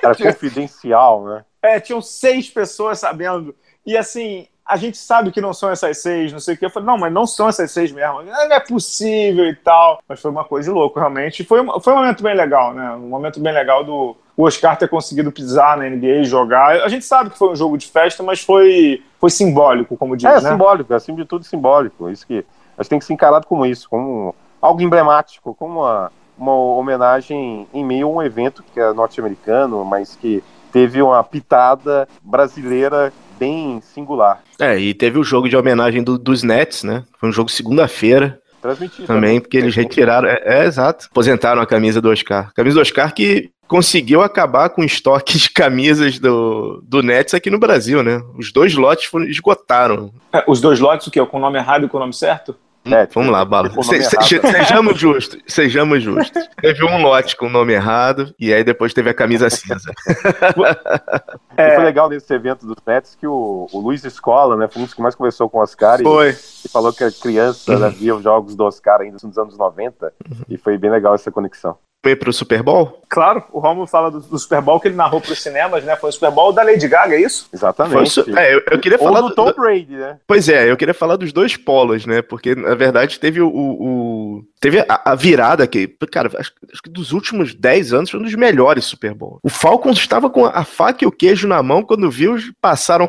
[SPEAKER 3] Era confidencial, né?
[SPEAKER 1] É, tinham seis pessoas sabendo. E assim, a gente sabe que não são essas seis, não sei o que. Eu falei, não, mas não são essas seis mesmo. Não é possível e tal. Mas foi uma coisa de louco, realmente. Foi, foi um momento bem legal, né? Um momento bem legal do o Oscar ter conseguido pisar na NBA e jogar. A gente sabe que foi um jogo de festa, mas foi, foi simbólico, como diz,
[SPEAKER 3] é,
[SPEAKER 1] né?
[SPEAKER 3] simbólico, é acima de tudo simbólico. Isso que a gente tem que ser encarado como isso, como algo emblemático, como uma, uma homenagem em meio a um evento que é norte-americano, mas que teve uma pitada brasileira bem singular.
[SPEAKER 2] É, e teve o jogo de homenagem do, dos Nets, né? Foi um jogo segunda-feira.
[SPEAKER 3] Transmitido.
[SPEAKER 2] Também, porque eles retiraram. É, é, exato. Aposentaram a camisa do Oscar. camisa do Oscar que conseguiu acabar com o estoque de camisas do, do Nets aqui no Brasil, né? Os dois lotes foram, esgotaram.
[SPEAKER 1] É, os dois lotes, o quê? Com o nome errado e com o nome certo?
[SPEAKER 2] É, vamos lá, Bala. Se, se, sejamos justos, sejamos justos. Teve um lote com o nome errado e aí depois teve a camisa cinza.
[SPEAKER 3] É, foi legal nesse evento dos Nets que o, o Luiz Escola, né, foi um dos que mais conversou com o Oscar
[SPEAKER 1] foi.
[SPEAKER 3] E, e falou que a criança uhum. né, via os jogos do Oscar ainda nos anos 90 uhum. e foi bem legal essa conexão.
[SPEAKER 2] Ir pro Super Bowl?
[SPEAKER 1] Claro, o Romulo fala do, do Super Bowl que ele narrou pros cinemas, né? Foi o Super Bowl da Lady Gaga, é isso?
[SPEAKER 2] Foi o
[SPEAKER 3] Exatamente.
[SPEAKER 2] su- É, eu, eu queria
[SPEAKER 3] Ou
[SPEAKER 2] falar
[SPEAKER 3] do
[SPEAKER 2] do-
[SPEAKER 3] Tom
[SPEAKER 2] do-
[SPEAKER 3] Brady, né?
[SPEAKER 2] Pois é, eu queria falar dos dois polos, né? Porque, na verdade, teve o. o- teve a, a virada que, cara, acho, acho que dos últimos 10 anos foi um dos melhores Super Bowl. O Falcons estava com a faca e o queijo na mão quando viu, passaram,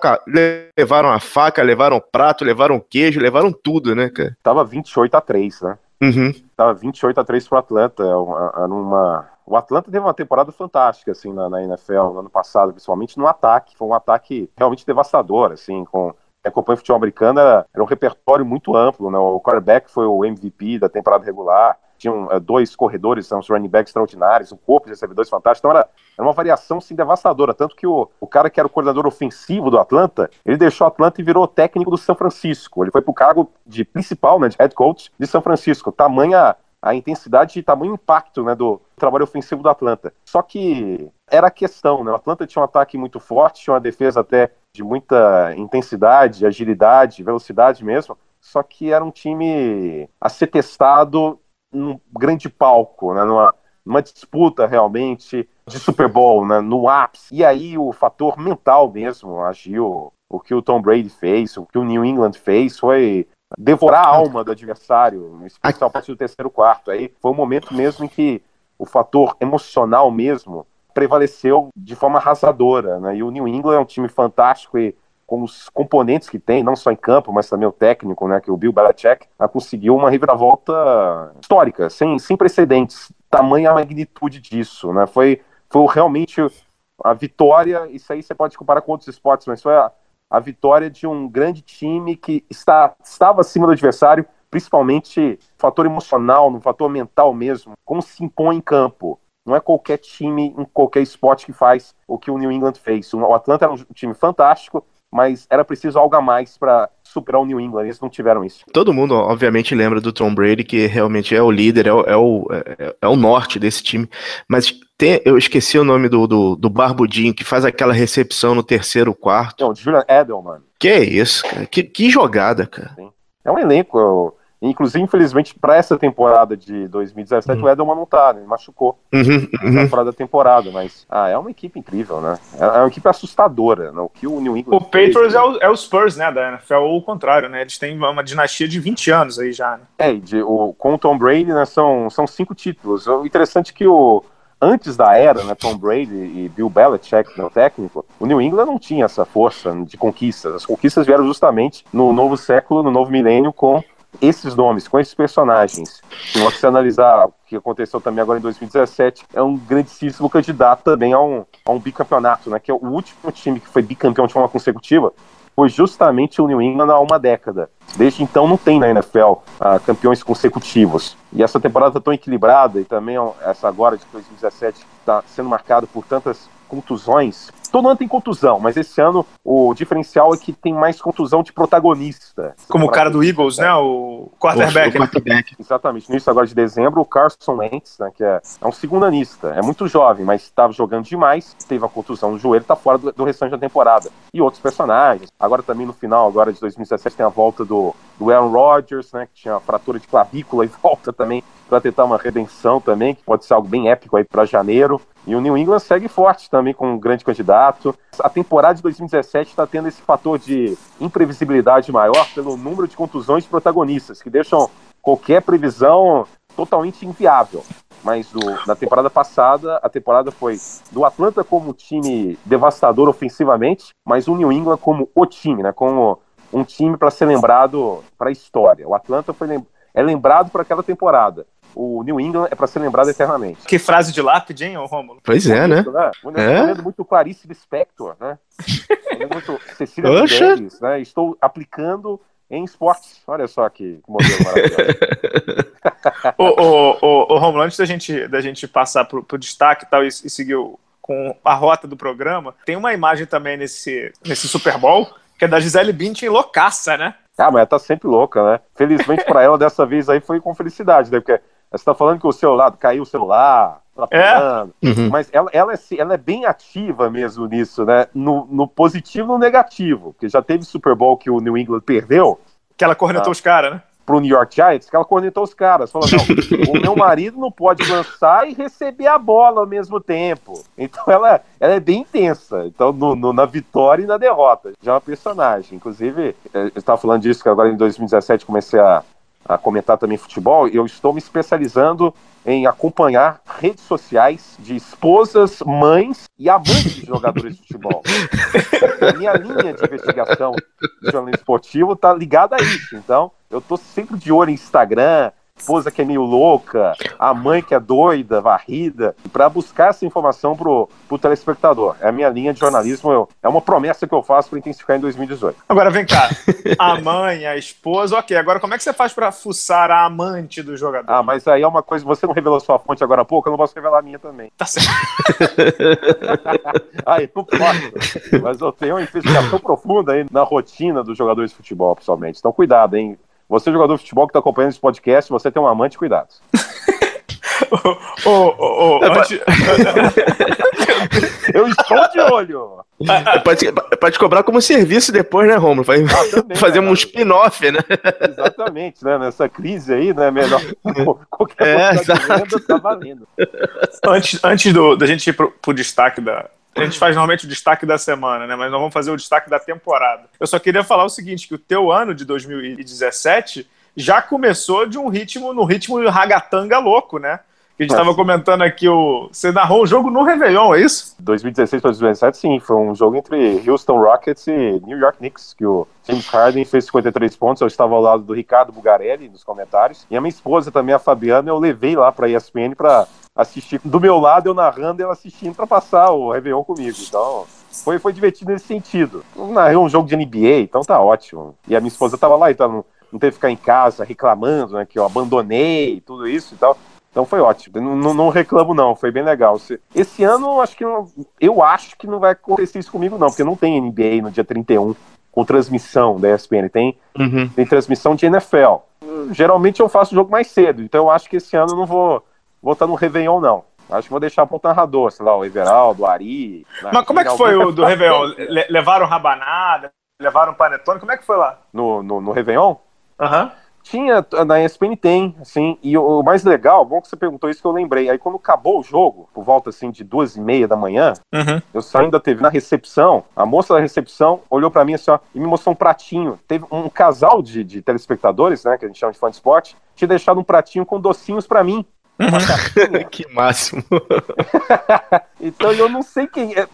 [SPEAKER 2] levaram a faca, levaram o prato, levaram o queijo, levaram tudo, né, cara?
[SPEAKER 3] Tava 28 a 3, né?
[SPEAKER 2] Uhum.
[SPEAKER 3] Tava 28 a 3 pro Atlanta. é uma- Era uma. O Atlanta teve uma temporada fantástica, assim, na, na NFL, no ano passado, principalmente no ataque. Foi um ataque realmente devastador, assim, com. Quem acompanha o futebol americano era, era um repertório muito amplo, né? O quarterback foi o MVP da temporada regular, tinham eh, dois corredores, os running backs extraordinários, um corpo de recebedores fantástico, então era, era uma variação, assim, devastadora, tanto que o, o cara que era o coordenador ofensivo do Atlanta, ele deixou o Atlanta e virou técnico do São Francisco, ele foi pro cargo de principal, né, de head coach de São Francisco, tamanha a intensidade e tamanho impacto né, do trabalho ofensivo do Atlanta. Só que era a questão, né? O Atlanta tinha um ataque muito forte, tinha uma defesa até de muita intensidade, agilidade, velocidade mesmo. Só que era um time a ser testado num grande palco, né? Numa, numa disputa realmente de Super Bowl, né? No ápice. E aí o fator mental mesmo agiu. O que o Tom Brady fez, o que o New England fez foi devorar a alma do adversário, especial a partir do terceiro quarto. Aí foi um momento mesmo em que o fator emocional mesmo prevaleceu de forma arrasadora, né? E o New England é um time fantástico e com os componentes que tem, não só em campo, mas também o técnico, né, que o Bill Belichick ah, conseguiu uma reviravolta histórica, sem, sem precedentes, tamanha magnitude disso, né? Foi, foi realmente a vitória, isso aí você pode comparar com outros esportes, mas foi a, a vitória de um grande time que está, estava acima do adversário, principalmente fator emocional, no fator mental mesmo, como se impõe em campo. Não é qualquer time em qualquer esporte que faz o que o New England fez. O Atlanta era um time fantástico, mas era preciso algo a mais para superar o New England. Eles não tiveram isso.
[SPEAKER 2] Todo mundo, obviamente, lembra do Tom Brady, que realmente é o líder, é o, é o, é, é o norte desse time. Mas tem, eu esqueci o nome do, do, do Barbudinho, que faz aquela recepção no terceiro quarto.
[SPEAKER 3] Não, Julian Edelman.
[SPEAKER 2] Que é isso, cara? Que, que jogada, cara.
[SPEAKER 3] É um elenco. Inclusive, infelizmente, para essa temporada de 2017,
[SPEAKER 2] Uhum.
[SPEAKER 3] o Edelman não tá, né? ele machucou.
[SPEAKER 2] Uhum, uhum.
[SPEAKER 3] tá fora da temporada, mas ah, é uma equipe incrível, né? É é uma equipe assustadora, né? O que o New England
[SPEAKER 1] O Patriots
[SPEAKER 3] fez,
[SPEAKER 1] é o, é o Spurs, né, da NFL, ou o contrário, né? Eles têm uma dinastia de 20 anos aí já, né?
[SPEAKER 3] É, de, o, com o Tom Brady, né, são, são cinco títulos. O interessante é que o, antes da era, né, Tom Brady e Bill Belichick, né, o técnico, o New England não tinha essa força de conquistas. As conquistas vieram justamente no novo século, no novo milênio, com esses nomes, com esses personagens. Se você analisar o que aconteceu também agora em 2017, é um grandíssimo candidato também a um, a um bicampeonato, né? Que é o último time que foi bicampeão de forma consecutiva foi justamente o New England há uma década. Desde então não tem na NFL ah, campeões consecutivos. E essa temporada está tão equilibrada e também essa agora de 2017 está sendo marcada por tantas contusões. Todo ano tem contusão, mas esse ano o diferencial é que tem mais contusão de protagonista.
[SPEAKER 1] Como o cara do Eagles, né? O quarterback.
[SPEAKER 2] O
[SPEAKER 1] né?
[SPEAKER 2] quarterback.
[SPEAKER 3] Exatamente, no início agora de dezembro, o Carson Wentz, né, que é, é um segundanista, é muito jovem, mas estava jogando demais, teve uma contusão no joelho, está fora do, do restante da temporada. E outros personagens. Agora também no final, agora de 2017, tem a volta do, do Aaron Rodgers, né, que tinha fratura de clavícula e volta também para tentar uma redenção também, que pode ser algo bem épico aí para janeiro. E o New England segue forte também com um grande candidato. A temporada de 2017 está tendo esse fator de imprevisibilidade maior pelo número de contusões de protagonistas, que deixam qualquer previsão totalmente inviável. Mas do, na temporada passada, a temporada foi do Atlanta como time devastador ofensivamente, mas o New England como o time, né? Como um time para ser lembrado para a história. O Atlanta foi lem é lembrado para aquela temporada. O New England é para ser lembrado eternamente.
[SPEAKER 1] Que frase de lápide, hein, ô Rômulo?
[SPEAKER 2] Pois é, né?
[SPEAKER 3] Bonito, né? Bonito.
[SPEAKER 2] É.
[SPEAKER 3] Tô lendo muito Clarice Lispector, né? Lendo muito Cecília. Meirelles, né? Estou aplicando em esportes. Olha só que modelo maravilhoso.
[SPEAKER 1] Ô, ô, ô, ô Romulo, antes da gente, da gente passar pro, pro destaque e tal e, e seguir o- com a rota do programa, tem uma imagem também nesse, nesse Super Bowl que é da Gisele Bündchen loucaça, né?
[SPEAKER 3] Ah, mas ela tá sempre louca, né? Felizmente para ela, dessa vez aí foi com felicidade, né? Porque você tá falando que o celular, caiu o celular, tá
[SPEAKER 1] É?
[SPEAKER 2] Uhum.
[SPEAKER 3] Mas ela, ela, é, ela é bem ativa mesmo nisso, né? No, no positivo e no negativo. Porque já teve Super Bowl que o New England perdeu.
[SPEAKER 1] Que ela cornetou
[SPEAKER 3] Ah.
[SPEAKER 1] os caras, né?
[SPEAKER 3] pro New York Giants que ela cornetou os caras. Falou, não, o meu marido não pode lançar e receber a bola ao mesmo tempo. Então ela, ela é bem intensa. Então, no, no, na vitória e na derrota. Já é uma personagem. Inclusive, eu estava falando disso que agora em 2017 comecei a, a comentar também futebol. Eu estou me especializando em acompanhar redes sociais de esposas, mães e amantes de jogadores de futebol. A minha linha de investigação de jornalismo esportivo está ligada a isso. Então, eu estou sempre de olho em Instagram, esposa que é meio louca, a mãe que é doida, varrida, para buscar essa informação pro, pro telespectador. É a minha linha de jornalismo, eu, é uma promessa que eu faço para intensificar em 2018.
[SPEAKER 1] Agora vem cá, a mãe, a esposa, ok. Agora como é que você faz para fuçar a amante do jogador?
[SPEAKER 3] Ah, mas aí é uma coisa, você não revelou sua fonte agora há pouco, eu não posso revelar a minha também.
[SPEAKER 1] Tá certo.
[SPEAKER 3] aí, não posso. Mas eu tenho uma investigação profunda aí na rotina dos jogadores de futebol, pessoalmente. Então cuidado, hein? Você, jogador de futebol que está acompanhando esse podcast, você tem um amante, cuidado.
[SPEAKER 1] Ô, ô, ô, antes-
[SPEAKER 3] Eu estou de olho.
[SPEAKER 2] Pode, pode cobrar como serviço depois, né, Romulo? Vai
[SPEAKER 3] também,
[SPEAKER 2] fazer
[SPEAKER 3] né,
[SPEAKER 2] um spin-off, né?
[SPEAKER 3] Exatamente, né? Nessa crise aí, né? Melhor qualquer
[SPEAKER 2] É,
[SPEAKER 3] coisa tá valendo.
[SPEAKER 1] antes, antes do, da gente ir pro, pro destaque da. A gente faz normalmente o destaque da semana, né? Mas nós vamos fazer o destaque da temporada. Eu só queria falar o seguinte: que o teu ano de 2017 já começou de um ritmo, no ritmo de ragatanga louco, né? A gente estava comentando aqui, o... você narrou um jogo no Réveillon, é isso?
[SPEAKER 3] 2016 para 2017, sim, foi um jogo entre Houston Rockets e New York Knicks, que o James Harden fez 53 pontos, eu estava ao lado do Ricardo Bugarelli nos comentários, e a minha esposa também, a Fabiana, eu levei lá para a ESPN para assistir, do meu lado eu narrando e ela assistindo para passar o Réveillon comigo, então foi, foi divertido nesse sentido. Eu narrei um jogo de NBA, então tá ótimo, e a minha esposa estava lá, então não, não teve que ficar em casa reclamando, né, que eu abandonei, tudo isso e tal, então foi ótimo. Não, não- reclamo, não. Foi bem legal. Se- Esse ano, acho que não- eu acho que não vai acontecer isso comigo, não, porque não tem NBA no dia 31 com transmissão da ESPN. Tem,
[SPEAKER 2] Uhum.
[SPEAKER 3] tem transmissão de NFL. Geralmente eu faço o jogo mais cedo, então eu acho que esse ano eu não vou vou estar no Réveillon, não. Acho que vou deixar para o narrador, sei lá, o Everaldo, o Ari.
[SPEAKER 1] Mas como é que foi o do Réveillon? Le- levaram rabanada, levaram panetone, como é que foi lá?
[SPEAKER 3] No, no, no Réveillon?
[SPEAKER 1] Aham.
[SPEAKER 3] Tinha, na ESPN tem, assim, e o, o mais legal, bom que você perguntou isso que eu lembrei, aí quando acabou o jogo, por volta, assim, de duas e meia da manhã,
[SPEAKER 1] Uhum.
[SPEAKER 3] eu saindo da TV na recepção, a moça da recepção olhou pra mim assim, ó, e me mostrou um pratinho. Teve um casal de, de telespectadores, né, que a gente chama de fã de esporte, tinha deixado um pratinho com docinhos pra mim. Cartinha.
[SPEAKER 2] Que máximo.
[SPEAKER 3] então eu não sei quem. é,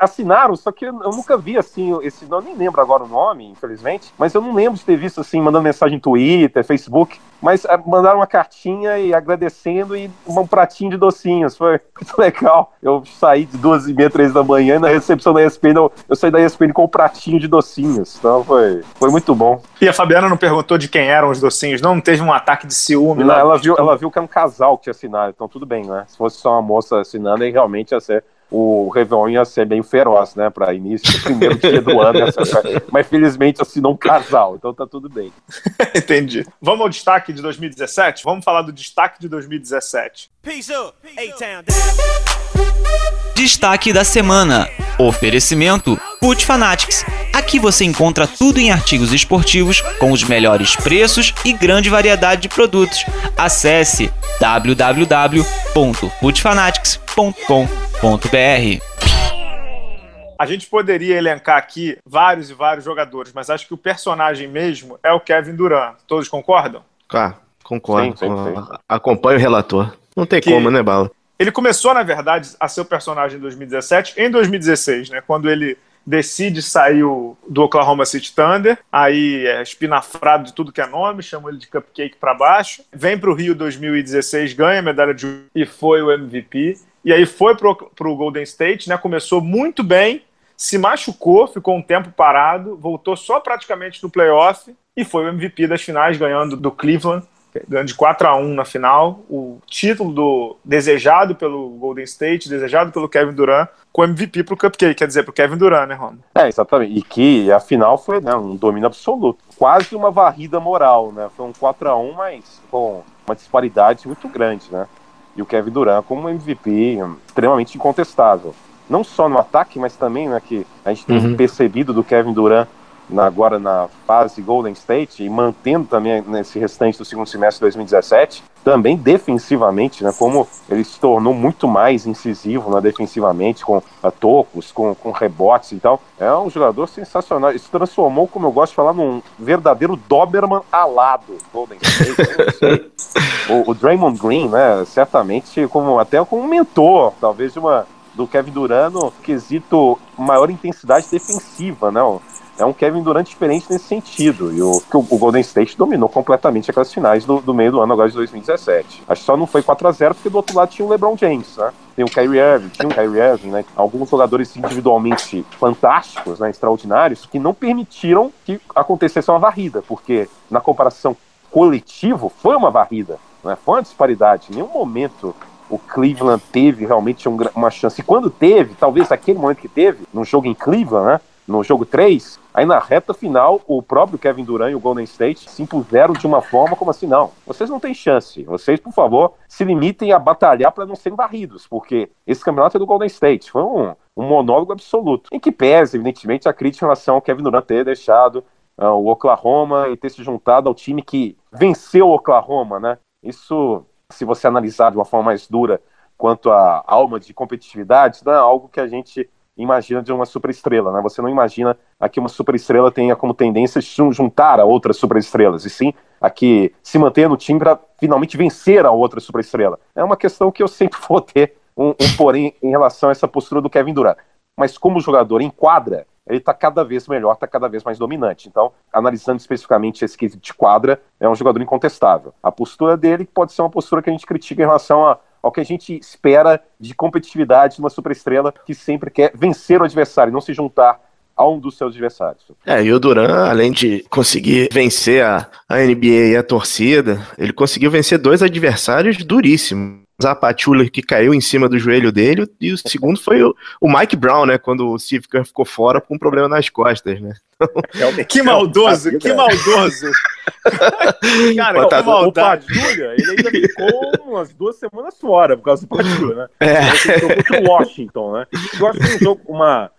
[SPEAKER 3] assinaram, só que eu eu nunca vi assim esse nome, nem lembro agora o nome, infelizmente, mas eu não lembro de ter visto assim, mandando mensagem no Twitter, Facebook, mas ah, mandaram uma cartinha e agradecendo e um pratinho de docinhos. Foi muito legal. Eu saí de duas e meia, três da manhã e na recepção da ESPN eu, eu saí da ESPN com um pratinho de docinhos. Então foi, foi muito bom.
[SPEAKER 1] E a Fabiana não perguntou de quem eram os docinhos, não? Não teve um ataque de ciúme
[SPEAKER 3] Não, ela, viu, ela viu que era um casal que tinha assinado, então tudo bem, né? Se fosse só uma moça assinando, aí realmente ia ser. O Réveillon ia ser bem feroz, né? Para início, do primeiro dia do ano. essa- Mas felizmente assinou um casal, então tá tudo bem.
[SPEAKER 1] Entendi. Vamos ao destaque de 2017? Vamos falar do destaque de 2017.
[SPEAKER 6] Destaque da semana. Oferecimento Foot Fanatics. Aqui você encontra tudo em artigos esportivos com os melhores preços e grande variedade de produtos. Acesse www.footfanatics.com.br.
[SPEAKER 1] A gente poderia elencar aqui vários e vários jogadores, mas acho que o personagem mesmo é o Kevin Durant. Todos concordam?
[SPEAKER 2] Ah, concordo.
[SPEAKER 3] Sim, sim, sim.
[SPEAKER 2] Acompanho o relator. Não tem
[SPEAKER 1] Que-
[SPEAKER 2] como, né, Bala?
[SPEAKER 1] Ele começou, na verdade, a ser o personagem em 2017, em 2016, né? Quando ele decide sair o- do Oklahoma City Thunder, aí é espinafrado de tudo que é nome, chamam ele de cupcake pra baixo. Vem pro Rio 2016, ganha a medalha de ouro e foi o MVP. E aí foi pro, pro Golden State, né? Começou muito bem, se machucou, ficou um tempo parado, voltou só praticamente no playoff e foi o MVP das finais, ganhando do Cleveland ganhando de 4 a 1 na final, o título do desejado pelo Golden State, desejado pelo Kevin Durant, com MVP pro Cupcake, quer dizer, pro Kevin Durant, né, Romo?
[SPEAKER 3] É, exatamente. E que a final foi né, um domínio absoluto. Quase uma varrida moral, né? Foi um 4x1, mas com uma disparidade muito grande, né? E o Kevin Durant como MVP hum, extremamente incontestável. Não só no ataque, mas também, né, que a gente tem
[SPEAKER 2] Uhum.
[SPEAKER 3] percebido do Kevin Durant na, agora na fase Golden State e mantendo também nesse restante do segundo semestre de 2017, também defensivamente, né, como ele se tornou muito mais incisivo né, defensivamente, com uh, tocos, com, com rebotes e tal. É um jogador sensacional. Ele se transformou, como eu gosto de falar, num verdadeiro Doberman alado. Golden State, o, o Draymond Green, né, certamente como até como um mentor, talvez de uma do Kevin Durant no quesito maior intensidade defensiva, né? É um Kevin Durant diferente nesse sentido. E o, o Golden State dominou completamente aquelas finais do, do, meio do ano agora de 2017. Acho que só não foi 4 a 0 porque do outro lado tinha o LeBron James, né? Tem o Kyrie Irving, tinha o Kyrie Irving, né? Alguns jogadores individualmente fantásticos, né? Extraordinários, que não permitiram que acontecesse uma varrida, porque na comparação coletivo foi uma varrida, né? Foi uma disparidade. Em nenhum momento o Cleveland teve realmente um, uma chance. E quando teve, talvez aquele momento que teve, num jogo em Cleveland, né? No jogo 3, Aí na reta final, o próprio Kevin Durant e o Golden State se impuseram de uma forma como assim, não, vocês não têm chance. Vocês, por favor, se limitem a batalhar para não serem varridos, porque esse campeonato é do Golden State. Foi um, um monólogo absoluto. Em que pese, evidentemente, a crítica em relação ao Kevin Durant ter deixado uh, o Oklahoma e ter se juntado ao time que venceu o Oklahoma, né? Isso, se você analisar de uma forma mais dura quanto à alma de competitividade, é algo que a gente imagina de uma superestrela, né? Você não imagina aqui uma superestrela tenha como tendência juntar a outras superestrelas, e sim aqui se manter no time para finalmente vencer a outra superestrela. É uma questão que eu sempre vou ter um, um porém em relação a essa postura do Kevin Durant. Mas como jogador em quadra, ele está cada vez melhor, está cada vez mais dominante. Então, analisando especificamente esse quesito de quadra, é um jogador incontestável. A postura dele pode ser uma postura que a gente critica em relação a ao que a gente espera de competitividade numa superestrela que sempre quer vencer o adversário, não se juntar a um dos seus adversários.
[SPEAKER 2] É, e o Duran, além de conseguir vencer a, a NBA e a torcida, ele conseguiu vencer dois adversários duríssimos. Zapatula que caiu em cima do joelho dele, e o segundo foi o, o Mike Brown, né? Quando o Steve Kerr ficou fora com um problema nas costas, né?
[SPEAKER 1] que maldoso, que maldoso. Cara, o, o Padulha, ele ainda ficou umas duas semanas fora por causa do Padulha, né? É. Ele contra o Washington, né? Eu acho que um jogo, uma,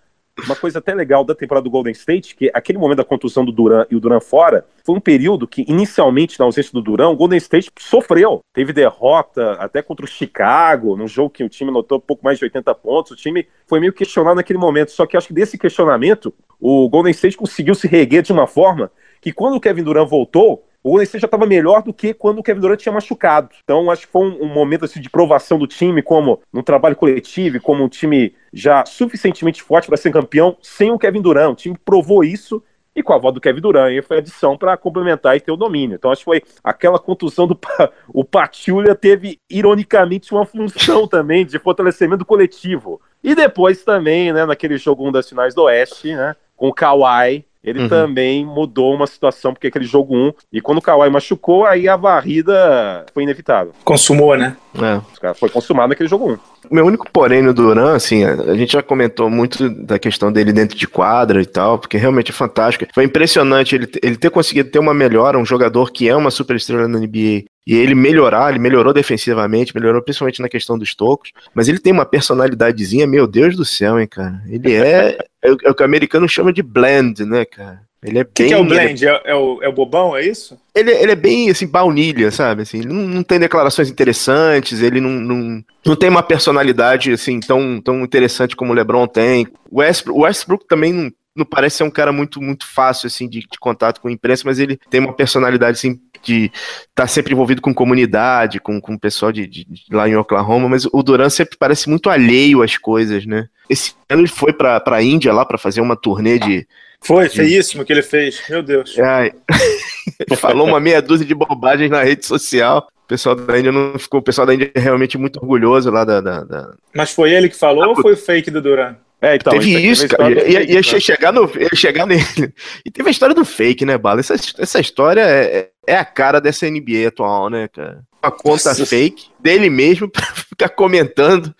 [SPEAKER 1] uma coisa até legal da temporada do Golden State, que aquele momento da contusão do Duran e o Duran fora, foi um período que, inicialmente, na ausência do Duran, o Golden State sofreu. Teve derrota até contra o Chicago, num jogo que o time notou pouco mais de 80 pontos. O time foi meio questionado naquele momento. Só que acho que desse questionamento, o Golden State conseguiu se reguer de uma forma que, quando o Kevin Durant voltou, o Golden State já estava melhor do que quando o Kevin Durant tinha machucado. Então, acho que foi um, um, momento assim, de provação do time, como no trabalho coletivo, como um time já suficientemente forte para ser campeão, sem o Kevin Durant. O time provou isso e com a volta do Kevin Durant, e foi adição para complementar e ter o domínio. Então, acho que foi aquela contusão do o Patiulha teve, ironicamente, uma função também de fortalecimento coletivo. E depois também, né, naquele jogo um das finais do Oeste, né, com o Kawhi, ele uhum. também mudou uma situação, porque aquele jogo 1, e quando o Kawhi machucou, aí a varrida foi inevitável.
[SPEAKER 7] Consumou, né?
[SPEAKER 1] É. Foi consumado naquele jogo 1.
[SPEAKER 2] Meu único porém no Duran, assim, a gente já comentou muito da questão dele dentro de quadra e tal, porque realmente é fantástico. Foi impressionante ele, ele ter conseguido ter uma melhora, um jogador que é uma superestrela na NBA, e ele melhorar, ele melhorou defensivamente, melhorou principalmente na questão dos tocos, mas ele tem uma personalidadezinha, meu Deus do céu, hein, cara. Ele é, é, é o que o americano chama de blend, né, cara? Ele é
[SPEAKER 7] bem. O que, que, é o blend? É, é, o, é o bobão, é isso?
[SPEAKER 2] Ele, ele é bem assim, baunilha, sabe? Assim, não, não tem declarações interessantes, ele não, não, não tem uma personalidade assim tão, tão interessante como o LeBron tem. O Westbrook, Westbrook também não, não parece ser um cara muito, muito fácil assim de, de contato com a imprensa, mas ele tem uma personalidade assim de estar tá sempre envolvido com comunidade, com, com o pessoal de, de, de, lá em Oklahoma, mas o Duran sempre parece muito alheio às coisas, né? Esse ano ele foi para a Índia lá para fazer uma turnê de
[SPEAKER 7] foi, feíssimo que ele fez, meu Deus.
[SPEAKER 2] É, falou uma meia dúzia de bobagens na rede social. O pessoal da Índia não ficou. O pessoal da Índia é realmente muito orgulhoso lá da. da, da...
[SPEAKER 7] Mas foi ele que falou ah, ou foi o fake do Duran?
[SPEAKER 2] É, então, teve isso, cara. Ia, ia, ia, chegar no, ia chegar nele. E teve a história do fake, né, Bala? Essa, essa história é, é a cara dessa NBA atual, né, cara? Uma conta Nossa. fake dele mesmo pra ficar comentando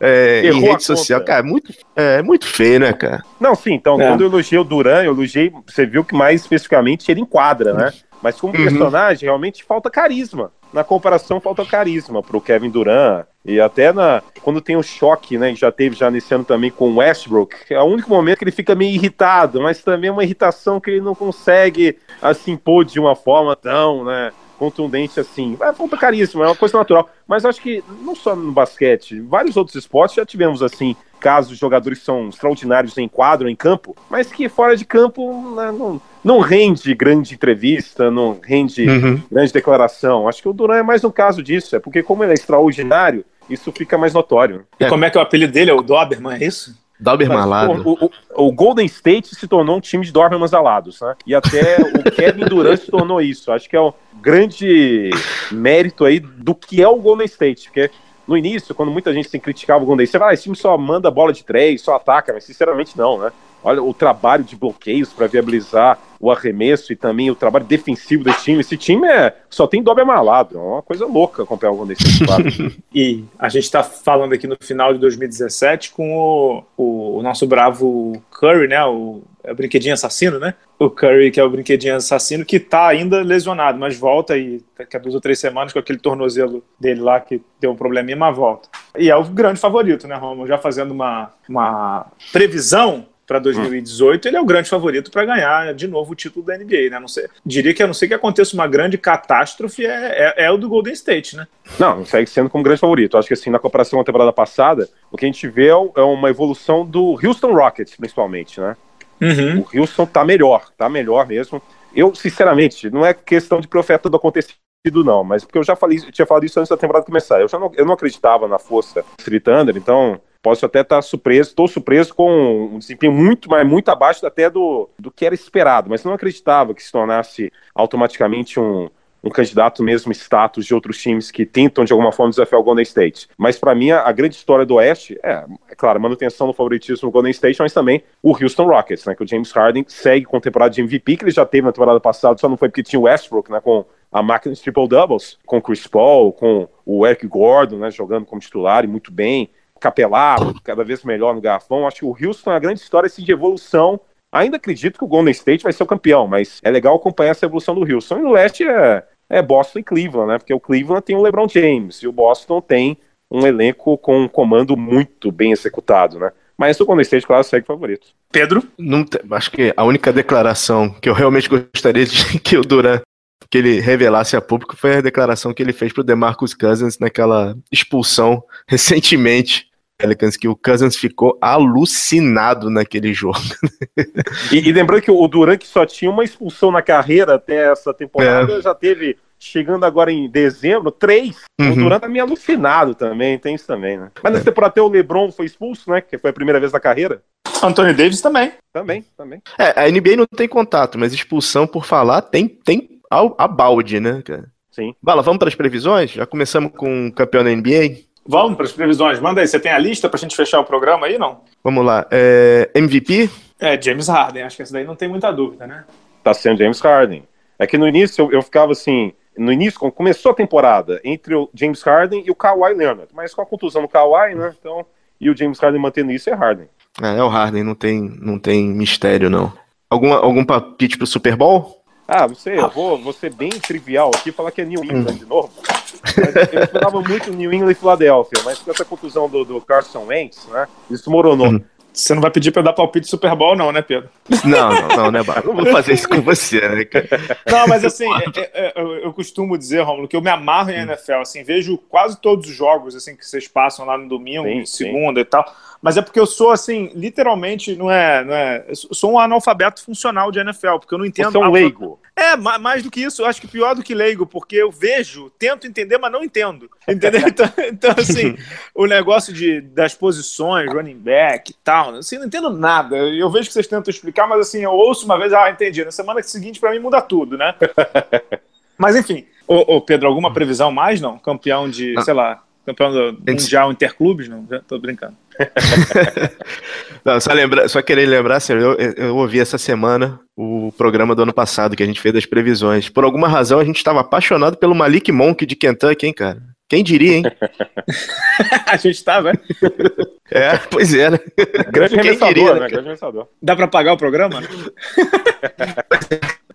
[SPEAKER 2] é, em rede social. Cara, é muito, é muito feio, né, cara?
[SPEAKER 1] Não, sim, então, é. quando eu elogiei o Duran, eu elogiei, você viu que mais especificamente ele enquadra, né? Mas como uhum. personagem, realmente falta carisma. Na comparação, falta carisma pro Kevin Durant.
[SPEAKER 3] E até na, quando tem o choque, né, que já teve já nesse ano também com o Westbrook, é o único momento que ele fica meio irritado, mas também é uma irritação que ele não consegue assim pôr de uma forma tão, né, contundente assim. É falta caríssimo, é uma coisa natural. Mas acho que não só no basquete, vários outros esportes já tivemos assim casos de jogadores que são extraordinários em quadro, em campo, mas que fora de campo né, não, não rende grande entrevista, não rende
[SPEAKER 2] Uhum.
[SPEAKER 3] grande declaração. Acho que o Duran é mais um caso disso, é porque como ele é extraordinário, isso fica mais notório.
[SPEAKER 1] E como é que é o apelido dele? É o Doberman, é isso?
[SPEAKER 2] Dalber Malado.
[SPEAKER 3] O, o- o Golden State se tornou um time de Dobermans alados, né? E até o Kevin Durant se tornou isso. Acho que é o grande mérito aí do que é o Golden State, porque no início, quando muita gente se criticava o Golden State, você fala, ah, esse time só manda bola de três, só ataca, mas sinceramente não, né? Olha o trabalho de bloqueios para viabilizar o arremesso e também o trabalho defensivo desse time. Esse time é, só tem dobre malado, é uma coisa louca acompanhar o Golden State. claro.
[SPEAKER 1] E a gente está falando aqui no final de 2017 com o, o, o nosso bravo Curry, né? O, é o brinquedinho assassino, né? O Curry, que é o brinquedinho assassino, que tá ainda lesionado, mas volta aí daqui a duas ou três semanas com aquele tornozelo dele lá que deu um probleminha, mas volta. E é o grande favorito, né, Romulo? Já fazendo uma, uma previsão para 2018, ele é o grande favorito para ganhar de novo o título da NBA, né? Não sei, diria que a não ser que aconteça uma grande catástrofe, é, é, é o do Golden State, né?
[SPEAKER 3] Não, segue sendo como grande favorito. Acho que assim, na comparação com a temporada passada, o que a gente vê é é uma evolução do Houston Rockets, principalmente, né?
[SPEAKER 1] Uhum.
[SPEAKER 3] O Houston tá melhor, tá melhor mesmo. Eu, sinceramente, não é questão de profeta do acontecido, não, mas porque eu já falei, eu tinha falado isso antes da temporada começar. Eu já não, eu não acreditava na força do Thunder, então posso até estar surpreso, estou surpreso com um desempenho muito, mas muito abaixo até do, do que era esperado, mas não acreditava que se tornasse automaticamente um, um candidato mesmo status de outros times que tentam de alguma forma desafiar o Golden State. Mas para mim a, a grande história do Oeste é, é claro, a manutenção do favoritismo do Golden State, mas também o Houston Rockets, né, que o James Harden segue com temporada de MVP que ele já teve na temporada passada, só não foi porque tinha o Westbrook, né, com a máquina de triple doubles, com o Chris Paul, com o Eric Gordon, né, jogando como titular e muito bem, Capelar, cada vez melhor no garrafão. Acho que o Houston é uma grande história assim, de evolução Ainda acredito que o Golden State vai ser o campeão, mas é legal acompanhar essa evolução do Houston. E no leste é, é Boston e Cleveland, né? Porque o Cleveland tem o LeBron James e o Boston tem um elenco com um comando muito bem executado, né? Mas o Golden State, claro, segue favorito.
[SPEAKER 1] Pedro?
[SPEAKER 2] Não te- acho que a única declaração que eu realmente gostaria de que o Duran que ele revelasse a público foi a declaração que ele fez pro DeMarcus Cousins naquela expulsão recentemente. Pelicans, que o Cousins ficou alucinado naquele jogo.
[SPEAKER 3] E, e lembrando que o Durant que só tinha uma expulsão na carreira até essa temporada, já teve, chegando agora em dezembro, três. O
[SPEAKER 2] Uhum.
[SPEAKER 3] Durant tá meio alucinado também, tem isso também, né? Mas nessa temporada até o LeBron foi expulso, né? Que foi a primeira vez na carreira.
[SPEAKER 1] Anthony Davis também.
[SPEAKER 3] Também, também.
[SPEAKER 2] É, a NBA não tem contato, mas expulsão por falar tem, tem ao- a balde, né, cara?
[SPEAKER 3] Sim.
[SPEAKER 2] Bala, vamos para as previsões? Já começamos com o campeão da NBA?
[SPEAKER 1] Vamos para as previsões. Manda aí, você tem a lista para a gente fechar o programa aí, não?
[SPEAKER 2] Vamos lá. É, MVP?
[SPEAKER 1] É, James Harden. Acho que essa daí não tem muita dúvida, né?
[SPEAKER 3] tá sendo James Harden. É que no início eu, eu ficava assim, no início, quando começou a temporada, entre o James Harden e o Kawhi Leonard, mas com a contusão do Kawhi, né, então, e o James Harden mantendo isso é Harden.
[SPEAKER 2] É, é o Harden, não tem, não tem mistério, não. Alguma, algum palpite pro Super Bowl?
[SPEAKER 3] Ah, não sei, eu vou, vou ser bem trivial aqui e falar que é New England de novo. Mas eu esperava muito New England e Filadélfia, mas com essa contusão do, do Carson Wentz, né, isso moronou.
[SPEAKER 2] Uhum.
[SPEAKER 1] Você não vai pedir para eu dar palpite de Super Bowl, não, né, Pedro?
[SPEAKER 2] Não, não, não, né, Bala? Não vou fazer isso com você, né, cara?
[SPEAKER 1] Não, mas assim, é- é- é- eu, costumo dizer, Romulo, que eu me amarro em NFL, assim, vejo quase todos os jogos, assim, que vocês passam lá no domingo,
[SPEAKER 3] Sim, sim.
[SPEAKER 1] segunda e tal, mas é porque eu sou, assim, literalmente, não é, não é, eu sou um analfabeto funcional de NFL, porque eu não entendo...
[SPEAKER 3] Você é um leigo.
[SPEAKER 1] É, ma- mais do que isso, eu acho que pior do que leigo, porque eu vejo, tento entender, mas não entendo. Entendeu? Então, então, assim, o negócio de, das posições, running back e tal, assim, não entendo nada. Eu vejo que vocês tentam explicar, mas assim, eu ouço uma vez, ah, entendi. Na semana seguinte, pra mim, muda tudo, né? mas enfim, ô, ô, Pedro, alguma previsão mais, não? Campeão de,
[SPEAKER 2] Não.
[SPEAKER 1] sei lá, campeão do Mundial Interclubes, não? Já tô brincando.
[SPEAKER 2] Não, só, lembra, só querer lembrar, sério, eu, eu ouvi essa semana o programa do ano passado que a gente fez das previsões. Por alguma razão, a gente estava apaixonado pelo Malik Monk de Kentucky, hein, cara? Quem diria, hein?
[SPEAKER 1] a gente tá, né?
[SPEAKER 2] É, pois é, né?
[SPEAKER 3] Grande
[SPEAKER 2] Quem diria,
[SPEAKER 3] né?
[SPEAKER 2] né,
[SPEAKER 3] Grande arremessador.
[SPEAKER 1] Dá pra pagar o programa? né?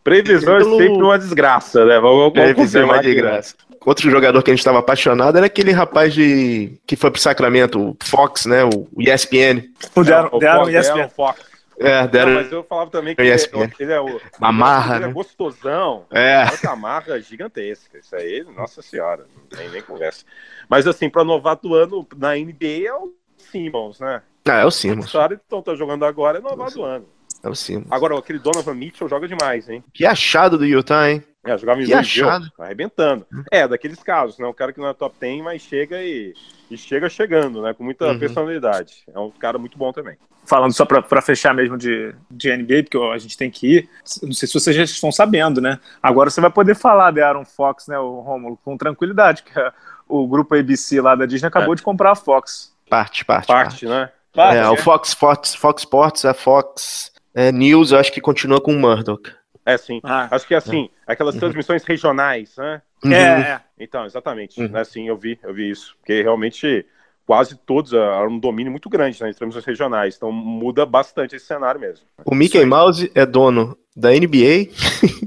[SPEAKER 3] Previsão é sempre uma desgraça, né? Vamos, vamos
[SPEAKER 2] Previsão é
[SPEAKER 3] confirmar
[SPEAKER 2] de
[SPEAKER 3] aqui, né?
[SPEAKER 2] graça. Outro jogador que a gente estava apaixonado era aquele rapaz de que foi pro Sacramento, o Fox, né? O ESPN.
[SPEAKER 1] O Deram,
[SPEAKER 3] o
[SPEAKER 1] deram
[SPEAKER 3] Fox,
[SPEAKER 1] ESPN.
[SPEAKER 3] Deram Fox.
[SPEAKER 2] É, deram.
[SPEAKER 3] Não, mas eu falava também que ele,
[SPEAKER 2] ESPN.
[SPEAKER 3] ele é o.
[SPEAKER 2] Uma marra,
[SPEAKER 3] ele é
[SPEAKER 2] né?
[SPEAKER 3] gostosão.
[SPEAKER 2] É.
[SPEAKER 3] Outra marra gigantesca. Isso aí, nossa senhora, não tem nem conversa. Mas assim, para novato do ano na NBA é o Simmons, né?
[SPEAKER 2] Ah, é o Simmons.
[SPEAKER 3] Claro, então tá jogando agora é novato do ano.
[SPEAKER 2] É o Simmons.
[SPEAKER 3] Agora, aquele Donovan Mitchell joga demais, hein?
[SPEAKER 2] Que achado do Utah, hein?
[SPEAKER 3] É, jogava em
[SPEAKER 2] achado.
[SPEAKER 3] arrebentando. É, daqueles casos, né? Um cara que não é top 10, mas chega e, e chega chegando, né? Com muita
[SPEAKER 2] Uhum.
[SPEAKER 3] personalidade. É um cara muito bom também.
[SPEAKER 1] Falando só pra, pra fechar mesmo de, de NBA, porque a gente tem que ir. Não sei se vocês já estão sabendo, né? Agora você vai poder falar de Aaron Fox, né, o Rômulo, com tranquilidade, que é o grupo ABC lá da Disney acabou de comprar a Fox.
[SPEAKER 2] Parte, parte.
[SPEAKER 3] Parte, né?
[SPEAKER 1] Parte,
[SPEAKER 2] É, o Fox, Fox, Fox Sports, a Fox é, News, eu acho que continua com o Murdoch.
[SPEAKER 3] É, sim.
[SPEAKER 1] Ah.
[SPEAKER 3] Acho que é assim, aquelas transmissões regionais, né?
[SPEAKER 2] Uhum.
[SPEAKER 1] É, é.
[SPEAKER 3] Então, exatamente.
[SPEAKER 2] Uhum.
[SPEAKER 3] Né, sim, eu vi, eu vi isso. Porque realmente quase todos há um domínio muito grande nas transmissões regionais. Então muda bastante esse cenário mesmo.
[SPEAKER 2] O Mickey Mouse é dono da NBA,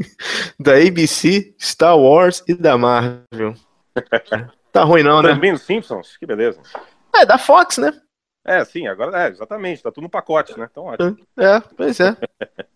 [SPEAKER 2] da ABC, Star Wars e da Marvel. Tá ruim não, né?
[SPEAKER 3] Também os Simpsons, que beleza.
[SPEAKER 2] É, da Fox, né?
[SPEAKER 3] É, sim, agora é, exatamente, tá tudo no pacote, né? Então, ótimo.
[SPEAKER 2] É, pois é.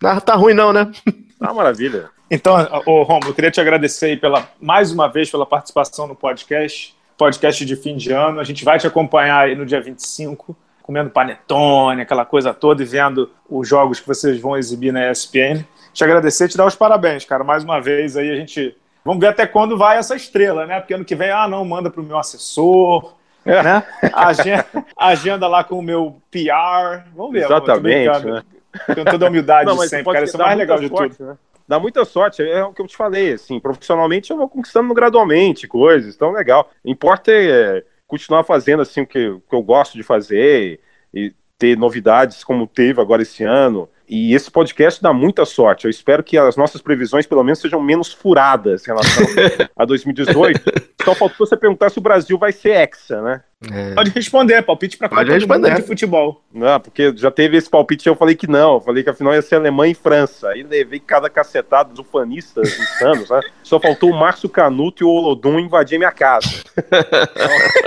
[SPEAKER 2] Tá, tá ruim não, né?
[SPEAKER 3] Tá uma maravilha.
[SPEAKER 1] Então, ô Romulo, eu queria te agradecer aí pela, mais uma vez pela participação no podcast, podcast de fim de ano. A gente vai te acompanhar aí no dia 25, comendo panetone, aquela coisa toda, e vendo os jogos que vocês vão exibir na ESPN. Te agradecer e te dar os parabéns, cara. Mais uma vez aí a gente. Vamos ver até quando vai essa estrela, né? Porque ano que vem, ah, não, manda pro meu assessor. Né? Agenda, agenda lá com o meu PR. Vamos ver.
[SPEAKER 3] Exatamente, né?
[SPEAKER 1] Com toda a humildade
[SPEAKER 3] Não,
[SPEAKER 1] sempre, cara. Isso é mais legal de
[SPEAKER 3] sorte,
[SPEAKER 1] tudo.
[SPEAKER 3] né? Dá muita sorte, é o que eu te falei, assim, profissionalmente eu vou conquistando gradualmente coisas, então legal. Importa é continuar fazendo assim o que, o que eu gosto de fazer e ter novidades como teve agora esse ano. E esse podcast dá muita sorte. Eu espero que as nossas previsões, pelo menos, sejam menos furadas em relação a 2018. Só faltou você perguntar se o Brasil vai ser hexa, né?
[SPEAKER 2] É.
[SPEAKER 1] Pode responder, palpite pra
[SPEAKER 2] Pode
[SPEAKER 1] Copa do Mundo
[SPEAKER 2] responder.
[SPEAKER 1] de futebol.
[SPEAKER 3] Não, porque já teve esse palpite e eu falei que não. Eu falei que afinal ia ser Alemanha e França. Aí levei cada cacetada dos fanistas insanos, né? Só faltou o Márcio Canuto e o Olodum invadir minha casa.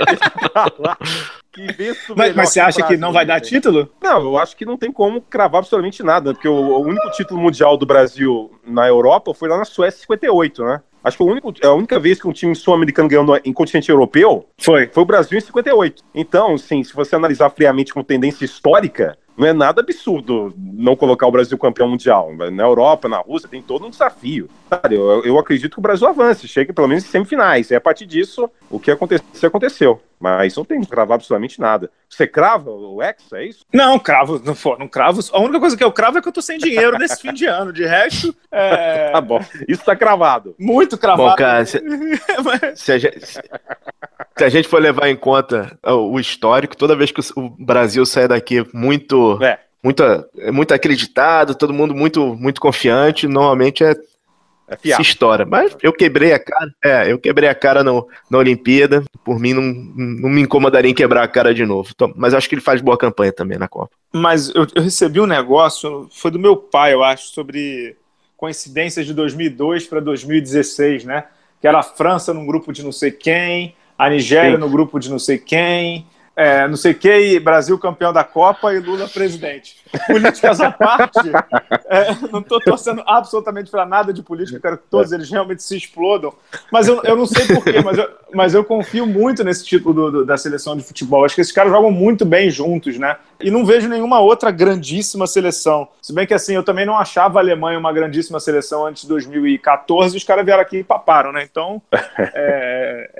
[SPEAKER 3] Então, lá. Que
[SPEAKER 1] Mas, mas você acha que não vai dar
[SPEAKER 3] gente.
[SPEAKER 1] título?
[SPEAKER 3] Não, eu acho que não tem como cravar absolutamente nada, porque o, o único título mundial do Brasil na Europa foi lá na Suécia em 58, né? Acho que o único, é a única vez que um time sul-americano ganhou no- em continente europeu
[SPEAKER 1] Foi.
[SPEAKER 3] foi o Brasil em 58. Então, sim, se você analisar friamente com tendência histórica, não é nada absurdo não colocar o Brasil campeão mundial. Na Europa, na Rússia, tem todo um desafio. Eu, eu acredito que o Brasil avance, chegue pelo menos em semifinais. E a partir disso, o que aconteceu, aconteceu. Mas não tem que cravar absolutamente nada. Você crava o Hexa, é isso?
[SPEAKER 1] Não, cravo, não, for, não cravo. A única coisa que eu cravo é que eu tô sem dinheiro nesse fim de ano. De resto, é.
[SPEAKER 3] Tá bom. Isso tá cravado.
[SPEAKER 1] Muito cravado.
[SPEAKER 2] Bom, cara, se, se a gente, se- se a gente for levar em conta ó, o histórico, toda vez que o, o Brasil sai daqui muito,
[SPEAKER 3] É.
[SPEAKER 2] muito, muito acreditado, todo mundo muito, muito confiante, normalmente é
[SPEAKER 3] É
[SPEAKER 2] se estoura. Mas eu quebrei a cara, é, eu quebrei a cara no, na Olimpíada, por mim não, não me incomodaria em quebrar a cara de novo. Então, mas acho que ele faz boa campanha também na Copa.
[SPEAKER 1] Mas eu, eu recebi um negócio, foi do meu pai, eu acho, sobre coincidências de 2002 para 2016, né? Que era a França num grupo de não sei quem, a Nigéria
[SPEAKER 3] Sim.
[SPEAKER 1] no grupo de não sei quem, é, não sei quem, e Brasil campeão da Copa e Lula presidente. Políticas à parte, é, não estou torcendo absolutamente para nada de política, quero que todos eles realmente se explodam. Mas eu, eu não sei porquê, mas eu, mas eu confio muito nesse título do- do- da seleção de futebol. Acho que esses caras jogam muito bem juntos, né? E não vejo nenhuma outra grandíssima seleção. Se bem que assim, eu também não achava a Alemanha uma grandíssima seleção antes de 2014, os caras vieram aqui e paparam, né? Então, é,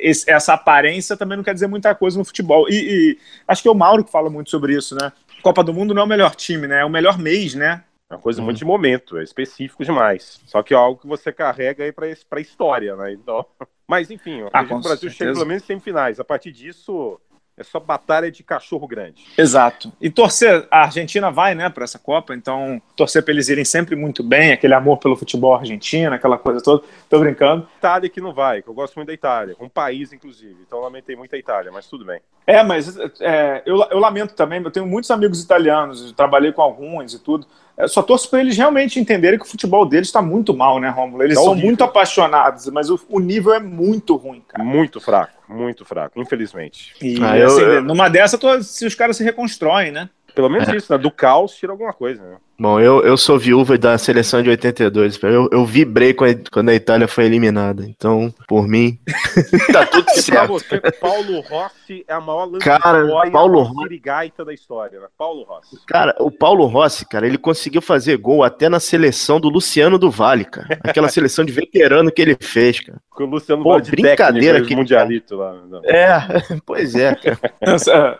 [SPEAKER 1] é, essa aparência também não quer dizer muita coisa no futebol. E, e acho que é o Mauro que fala muito sobre isso, né? Copa do Mundo não é o melhor time, né? É o melhor mês, né?
[SPEAKER 3] É uma coisa muito de momento, é específico demais. Só que é algo que você carrega aí pra, pra história, né? Então... Mas enfim,
[SPEAKER 1] Ah,
[SPEAKER 3] o Brasil chega
[SPEAKER 1] certeza.
[SPEAKER 3] pelo menos em semifinais. A partir disso, é só batalha de cachorro grande.
[SPEAKER 1] Exato. E torcer, a Argentina vai, né, para essa Copa, então torcer para eles irem sempre muito bem, aquele amor pelo futebol argentino, aquela coisa toda. Tô brincando.
[SPEAKER 3] Itália que não vai, que eu gosto muito da Itália, um país inclusive. Então eu lamentei muito a Itália, mas tudo bem.
[SPEAKER 1] É, mas é, eu, eu lamento também, eu tenho muitos amigos italianos, trabalhei com alguns e tudo. Eu só torço para eles realmente entenderem que o futebol deles está muito mal, né, Romulo? Eles
[SPEAKER 3] Tá
[SPEAKER 1] são
[SPEAKER 3] horrível.
[SPEAKER 1] muito apaixonados, mas o, o nível é muito ruim, cara.
[SPEAKER 3] Muito fraco, muito fraco, infelizmente.
[SPEAKER 1] E
[SPEAKER 2] Ah, eu-
[SPEAKER 1] assim,
[SPEAKER 2] eu-
[SPEAKER 1] numa dessa, tô- se os caras se reconstroem, né?
[SPEAKER 3] Pelo menos isso, né? Do caos tira alguma coisa, né?
[SPEAKER 2] Bom, eu, eu sou viúva da seleção de 82. Eu, eu vibrei com a- quando a Itália foi eliminada. Então, por mim, tá tudo
[SPEAKER 3] Porque pra
[SPEAKER 2] certo.
[SPEAKER 3] você, Paulo Rossi é a maior
[SPEAKER 2] Cara, Paulo
[SPEAKER 3] a
[SPEAKER 2] Rossi-
[SPEAKER 3] da história, né? Paulo Rossi.
[SPEAKER 2] Cara, o Paulo Rossi, cara, ele conseguiu fazer gol até na seleção do Luciano do Vale, cara. Aquela seleção de veterano que ele fez, cara.
[SPEAKER 3] Com o Luciano
[SPEAKER 2] Pô, brincadeira
[SPEAKER 3] técnico,
[SPEAKER 2] que-
[SPEAKER 3] mundialito lá. né?
[SPEAKER 2] É, pois é, cara.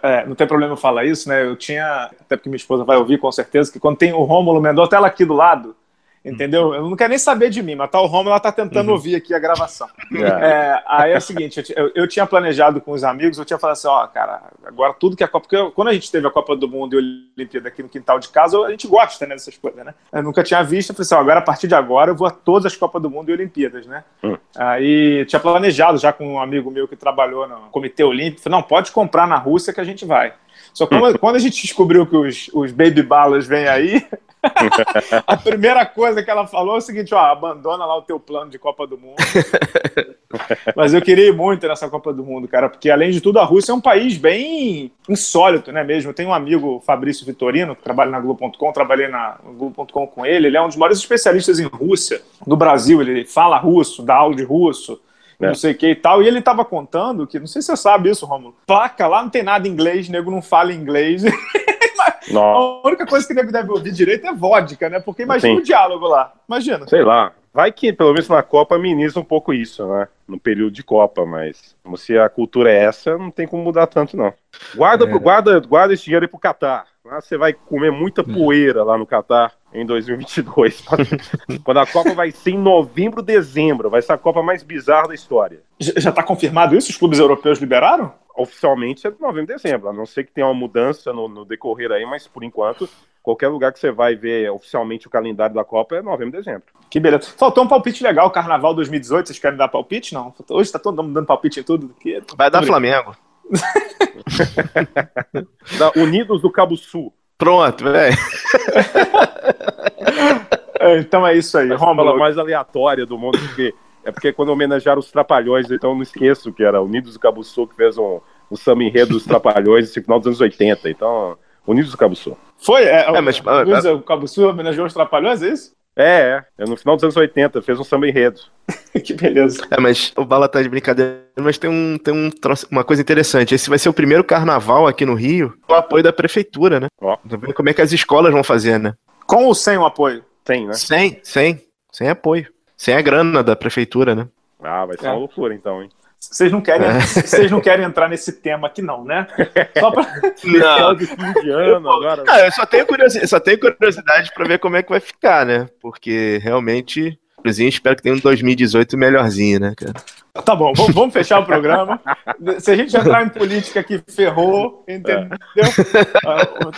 [SPEAKER 1] É, não tem problema eu falar isso, né? Eu tinha, até porque minha esposa vai ouvir com certeza, que quando tem o Rômulo Mendonça, ela aqui do lado, entendeu? Eu não quero nem saber de mim, mas tá o Rômulo, ela tá tentando
[SPEAKER 2] Uhum.
[SPEAKER 1] ouvir aqui a gravação.
[SPEAKER 3] É.
[SPEAKER 1] É, aí é o seguinte, eu eu, tinha planejado com os amigos, eu tinha falado assim, ó, cara, agora tudo que a Copa... Porque eu- quando a gente teve a Copa do Mundo e a Olimpíada aqui no quintal de casa, a gente gosta, né, dessas coisas, né? Eu nunca tinha visto, eu falei assim, ó, agora a partir de agora eu vou a todas as Copas do Mundo e Olimpíadas, né?
[SPEAKER 3] Hum.
[SPEAKER 1] Aí tinha planejado já com um amigo meu que trabalhou no Comitê Olímpico, falei, não, pode comprar na Rússia que a gente vai. Só quando, quando a gente descobriu que os, os baby balas vêm aí, a primeira coisa que ela falou é o seguinte, ó, abandona lá o teu plano de Copa do Mundo. Mas eu queria ir muito nessa Copa do Mundo, cara, porque além de tudo a Rússia é um país bem insólito, né mesmo? Eu tenho um amigo, Fabrício Vitorino, que trabalha na Globo.com, trabalhei na no Globo.com com ele, ele é um dos maiores especialistas em Rússia do Brasil, ele fala russo, dá aula de russo,
[SPEAKER 3] É.
[SPEAKER 1] não sei o que e tal, e ele tava contando que, não sei se você sabe isso, Romulo, placa lá não tem nada em inglês, nego não fala inglês, a única coisa que o nego deve ouvir direito é vodka, né? Porque imagina
[SPEAKER 3] Sim.
[SPEAKER 1] o diálogo lá, imagina.
[SPEAKER 3] sei lá. Vai que, pelo menos na Copa, ameniza um pouco isso, né? No período de Copa, mas como se a cultura é essa, não tem como mudar tanto, não. Guarda, pro- guarda, guarda esse dinheiro aí pro Catar. Lá você vai comer muita poeira lá no Catar em 2022. Quando a Copa vai ser em novembro, dezembro. Vai ser a Copa mais bizarra da história.
[SPEAKER 1] Já já tá confirmado isso? Os clubes europeus liberaram?
[SPEAKER 3] Oficialmente é novembro, dezembro. A não ser que tenha uma mudança no, no decorrer aí, mas por enquanto, qualquer lugar que você vai ver oficialmente o calendário da Copa é novembro, dezembro.
[SPEAKER 1] Que beleza. Faltou um palpite legal, Carnaval 2018. Vocês querem dar palpite? Não. Hoje tá todo mundo dando palpite em tudo. Que...
[SPEAKER 2] Vai dar Flamengo.
[SPEAKER 3] Da Unidos do Cabo Sul.
[SPEAKER 2] Pronto, velho.
[SPEAKER 1] É, Então é isso aí.
[SPEAKER 3] Essa
[SPEAKER 1] Romulo,
[SPEAKER 3] mais aleatória do mundo, porque é porque quando homenagearam os Trapalhões, então eu não esqueço que era Unidos do Cabo Sul que fez um, um samba enredo dos Trapalhões no final dos anos 80. Então, Unidos do Cabo Sul.
[SPEAKER 1] foi? É,
[SPEAKER 2] É, mas-
[SPEAKER 1] o, Luiz, o Cabo Sul homenageou os Trapalhões, é isso?
[SPEAKER 3] É, é, é no final dos anos 80, fez um samba enredo.
[SPEAKER 1] que beleza.
[SPEAKER 2] É, mas o Bala tá de brincadeira, mas tem, um, tem um troço- uma coisa interessante. Esse vai ser o primeiro carnaval aqui no Rio com o apoio da prefeitura, né?
[SPEAKER 3] Ó.
[SPEAKER 2] Tá vendo como é que as escolas vão fazer, né?
[SPEAKER 1] Com ou sem o apoio?
[SPEAKER 3] Tem, né?
[SPEAKER 2] Sem, sem, sem apoio. Sem a grana da prefeitura, né?
[SPEAKER 3] Ah, vai ser
[SPEAKER 1] É.
[SPEAKER 3] uma loucura então, hein?
[SPEAKER 1] Vocês não querem,
[SPEAKER 2] É.
[SPEAKER 1] vocês não querem entrar nesse tema aqui, não, né? Só pra...
[SPEAKER 3] Final de fim de ano agora.
[SPEAKER 2] Ah, eu só tenho curiosidade, só tenho curiosidade pra ver como é que vai ficar, né? Porque realmente, inclusive, espero que tenha um 2018 melhorzinho, né, cara?
[SPEAKER 1] Tá bom, vamos, vamos fechar o programa. Se a gente entrar em política aqui, ferrou, entendeu? Ah,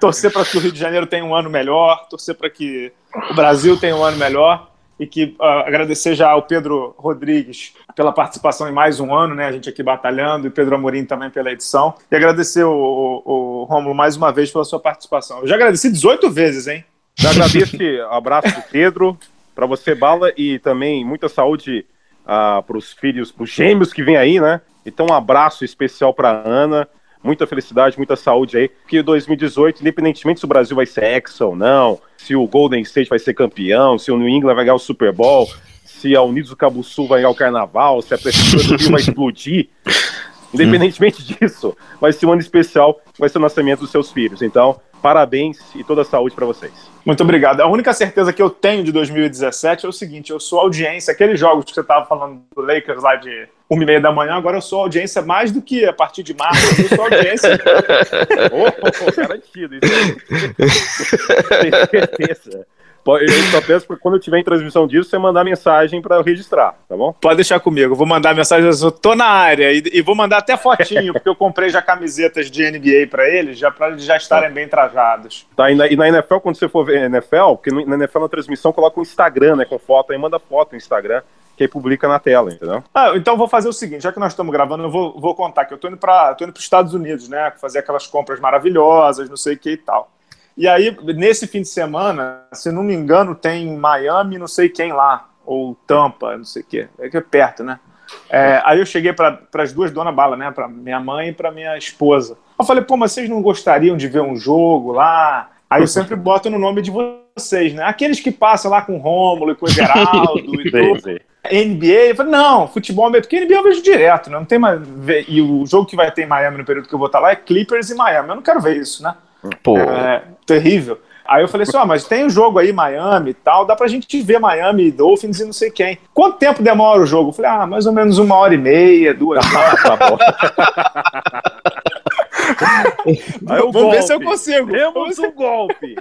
[SPEAKER 1] torcer para que o Rio de Janeiro tenha um ano melhor, torcer para que o Brasil tenha um ano melhor e que ah, agradecer já ao Pedro Rodrigues pela participação em mais um ano, né? A gente aqui batalhando e Pedro Amorim também pela edição. E agradecer o, o, o Rômulo mais uma vez pela sua participação. Eu já agradeci 18 vezes, hein?
[SPEAKER 3] Já agradeço abraço pro Pedro, para você, Bala, e também muita saúde ah, para os filhos, para os gêmeos que vem aí, né? Então, um abraço especial para Ana, muita felicidade, muita saúde aí, porque 2018, independentemente se o Brasil vai ser hexa ou não, se o Golden State vai ser campeão, se o New England vai ganhar o Super Bowl, se a Unidos do Cabo Sul vai ganhar o Carnaval, se a Prefeitura do Rio vai explodir, independentemente disso, vai ser um ano especial, vai ser o nascimento dos seus filhos. Então, parabéns e toda a saúde para vocês.
[SPEAKER 1] Muito obrigado. A única certeza que eu tenho de 2017 é o seguinte: eu sou audiência, aqueles jogos que você estava falando do Lakers lá de uma e meia da manhã, agora eu sou audiência mais do que a partir de março, eu sou audiência.
[SPEAKER 3] Oh, oh, garantido, isso aí. Tenho certeza. Eu só peço para quando eu tiver em transmissão disso, você mandar mensagem para eu registrar, tá bom?
[SPEAKER 1] Pode deixar comigo, eu vou mandar mensagem, eu tô na área e, e vou mandar até fotinho, porque eu comprei já camisetas de NBA para eles, já para eles já estarem bem trajados.
[SPEAKER 3] Tá, e na, e na NFL, quando você for ver NFL, porque na NFL na transmissão coloca o Instagram, né, com foto, aí manda foto no Instagram, que aí publica na tela, entendeu?
[SPEAKER 1] Ah, então eu vou fazer o seguinte, já que nós estamos gravando, eu vou, vou contar que eu tô indo para tô indo para os Estados Unidos, né, fazer aquelas compras maravilhosas, não sei o que e tal. E aí, nesse fim de semana, se não me engano, tem Miami, não sei quem lá, ou Tampa, não sei o quê. É que é perto, né? É, aí eu cheguei para as duas donas bala, né? Para minha mãe e para minha esposa. Eu falei, pô, mas vocês não gostariam de ver um jogo lá? Aí eu sempre boto no nome de vocês, né? Aqueles que passam lá com o Rômulo e com o Everaldo e tudo. NBA, eu falei, não, futebol mesmo, porque NBA eu vejo direto, né? Não tem mais. E o jogo que vai ter em Miami no período que eu vou estar lá é Clippers e Miami. Eu não quero ver isso, né?
[SPEAKER 2] Pô.
[SPEAKER 1] É terrível. Aí eu falei assim, ó, mas tem um jogo aí, Miami e tal, dá pra gente ver Miami e Dolphins e não sei quem. Quanto tempo demora o jogo? Eu falei, ah, mais ou menos uma hora e meia, duas horas. tá bom. Aí eu, vamos ver se eu consigo.
[SPEAKER 3] Temos um golpe.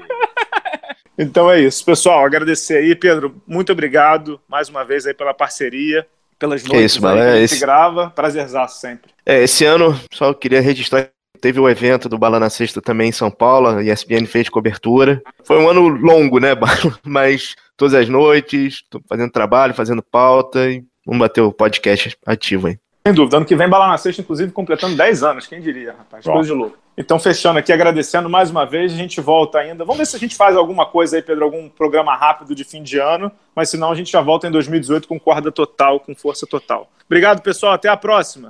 [SPEAKER 1] Então é isso, pessoal. Agradecer aí, Pedro. Muito obrigado mais uma vez aí pela parceria, pelas noites
[SPEAKER 2] isso,
[SPEAKER 1] aí
[SPEAKER 2] mano,
[SPEAKER 1] que a
[SPEAKER 2] é
[SPEAKER 1] gente
[SPEAKER 2] esse-
[SPEAKER 1] grava. Prazerzaço sempre.
[SPEAKER 2] É, esse ano, só queria registrar, teve o evento do Bala na Sexta também em São Paulo, a ESPN fez cobertura. Foi um ano longo, né, Bala? Mas todas as noites, tô fazendo trabalho, fazendo pauta e vamos bater o podcast ativo aí.
[SPEAKER 1] Sem dúvida. Ano que vem, Bala na Sexta, inclusive, completando 10 anos. Quem diria, rapaz? Coisa de louco. Então, fechando aqui, agradecendo mais uma vez. A gente volta ainda. Vamos ver se a gente faz alguma coisa aí, Pedro, algum programa rápido de fim de ano. Mas senão a gente já volta em 2018 com corda total, com força total. Obrigado, pessoal. Até a próxima.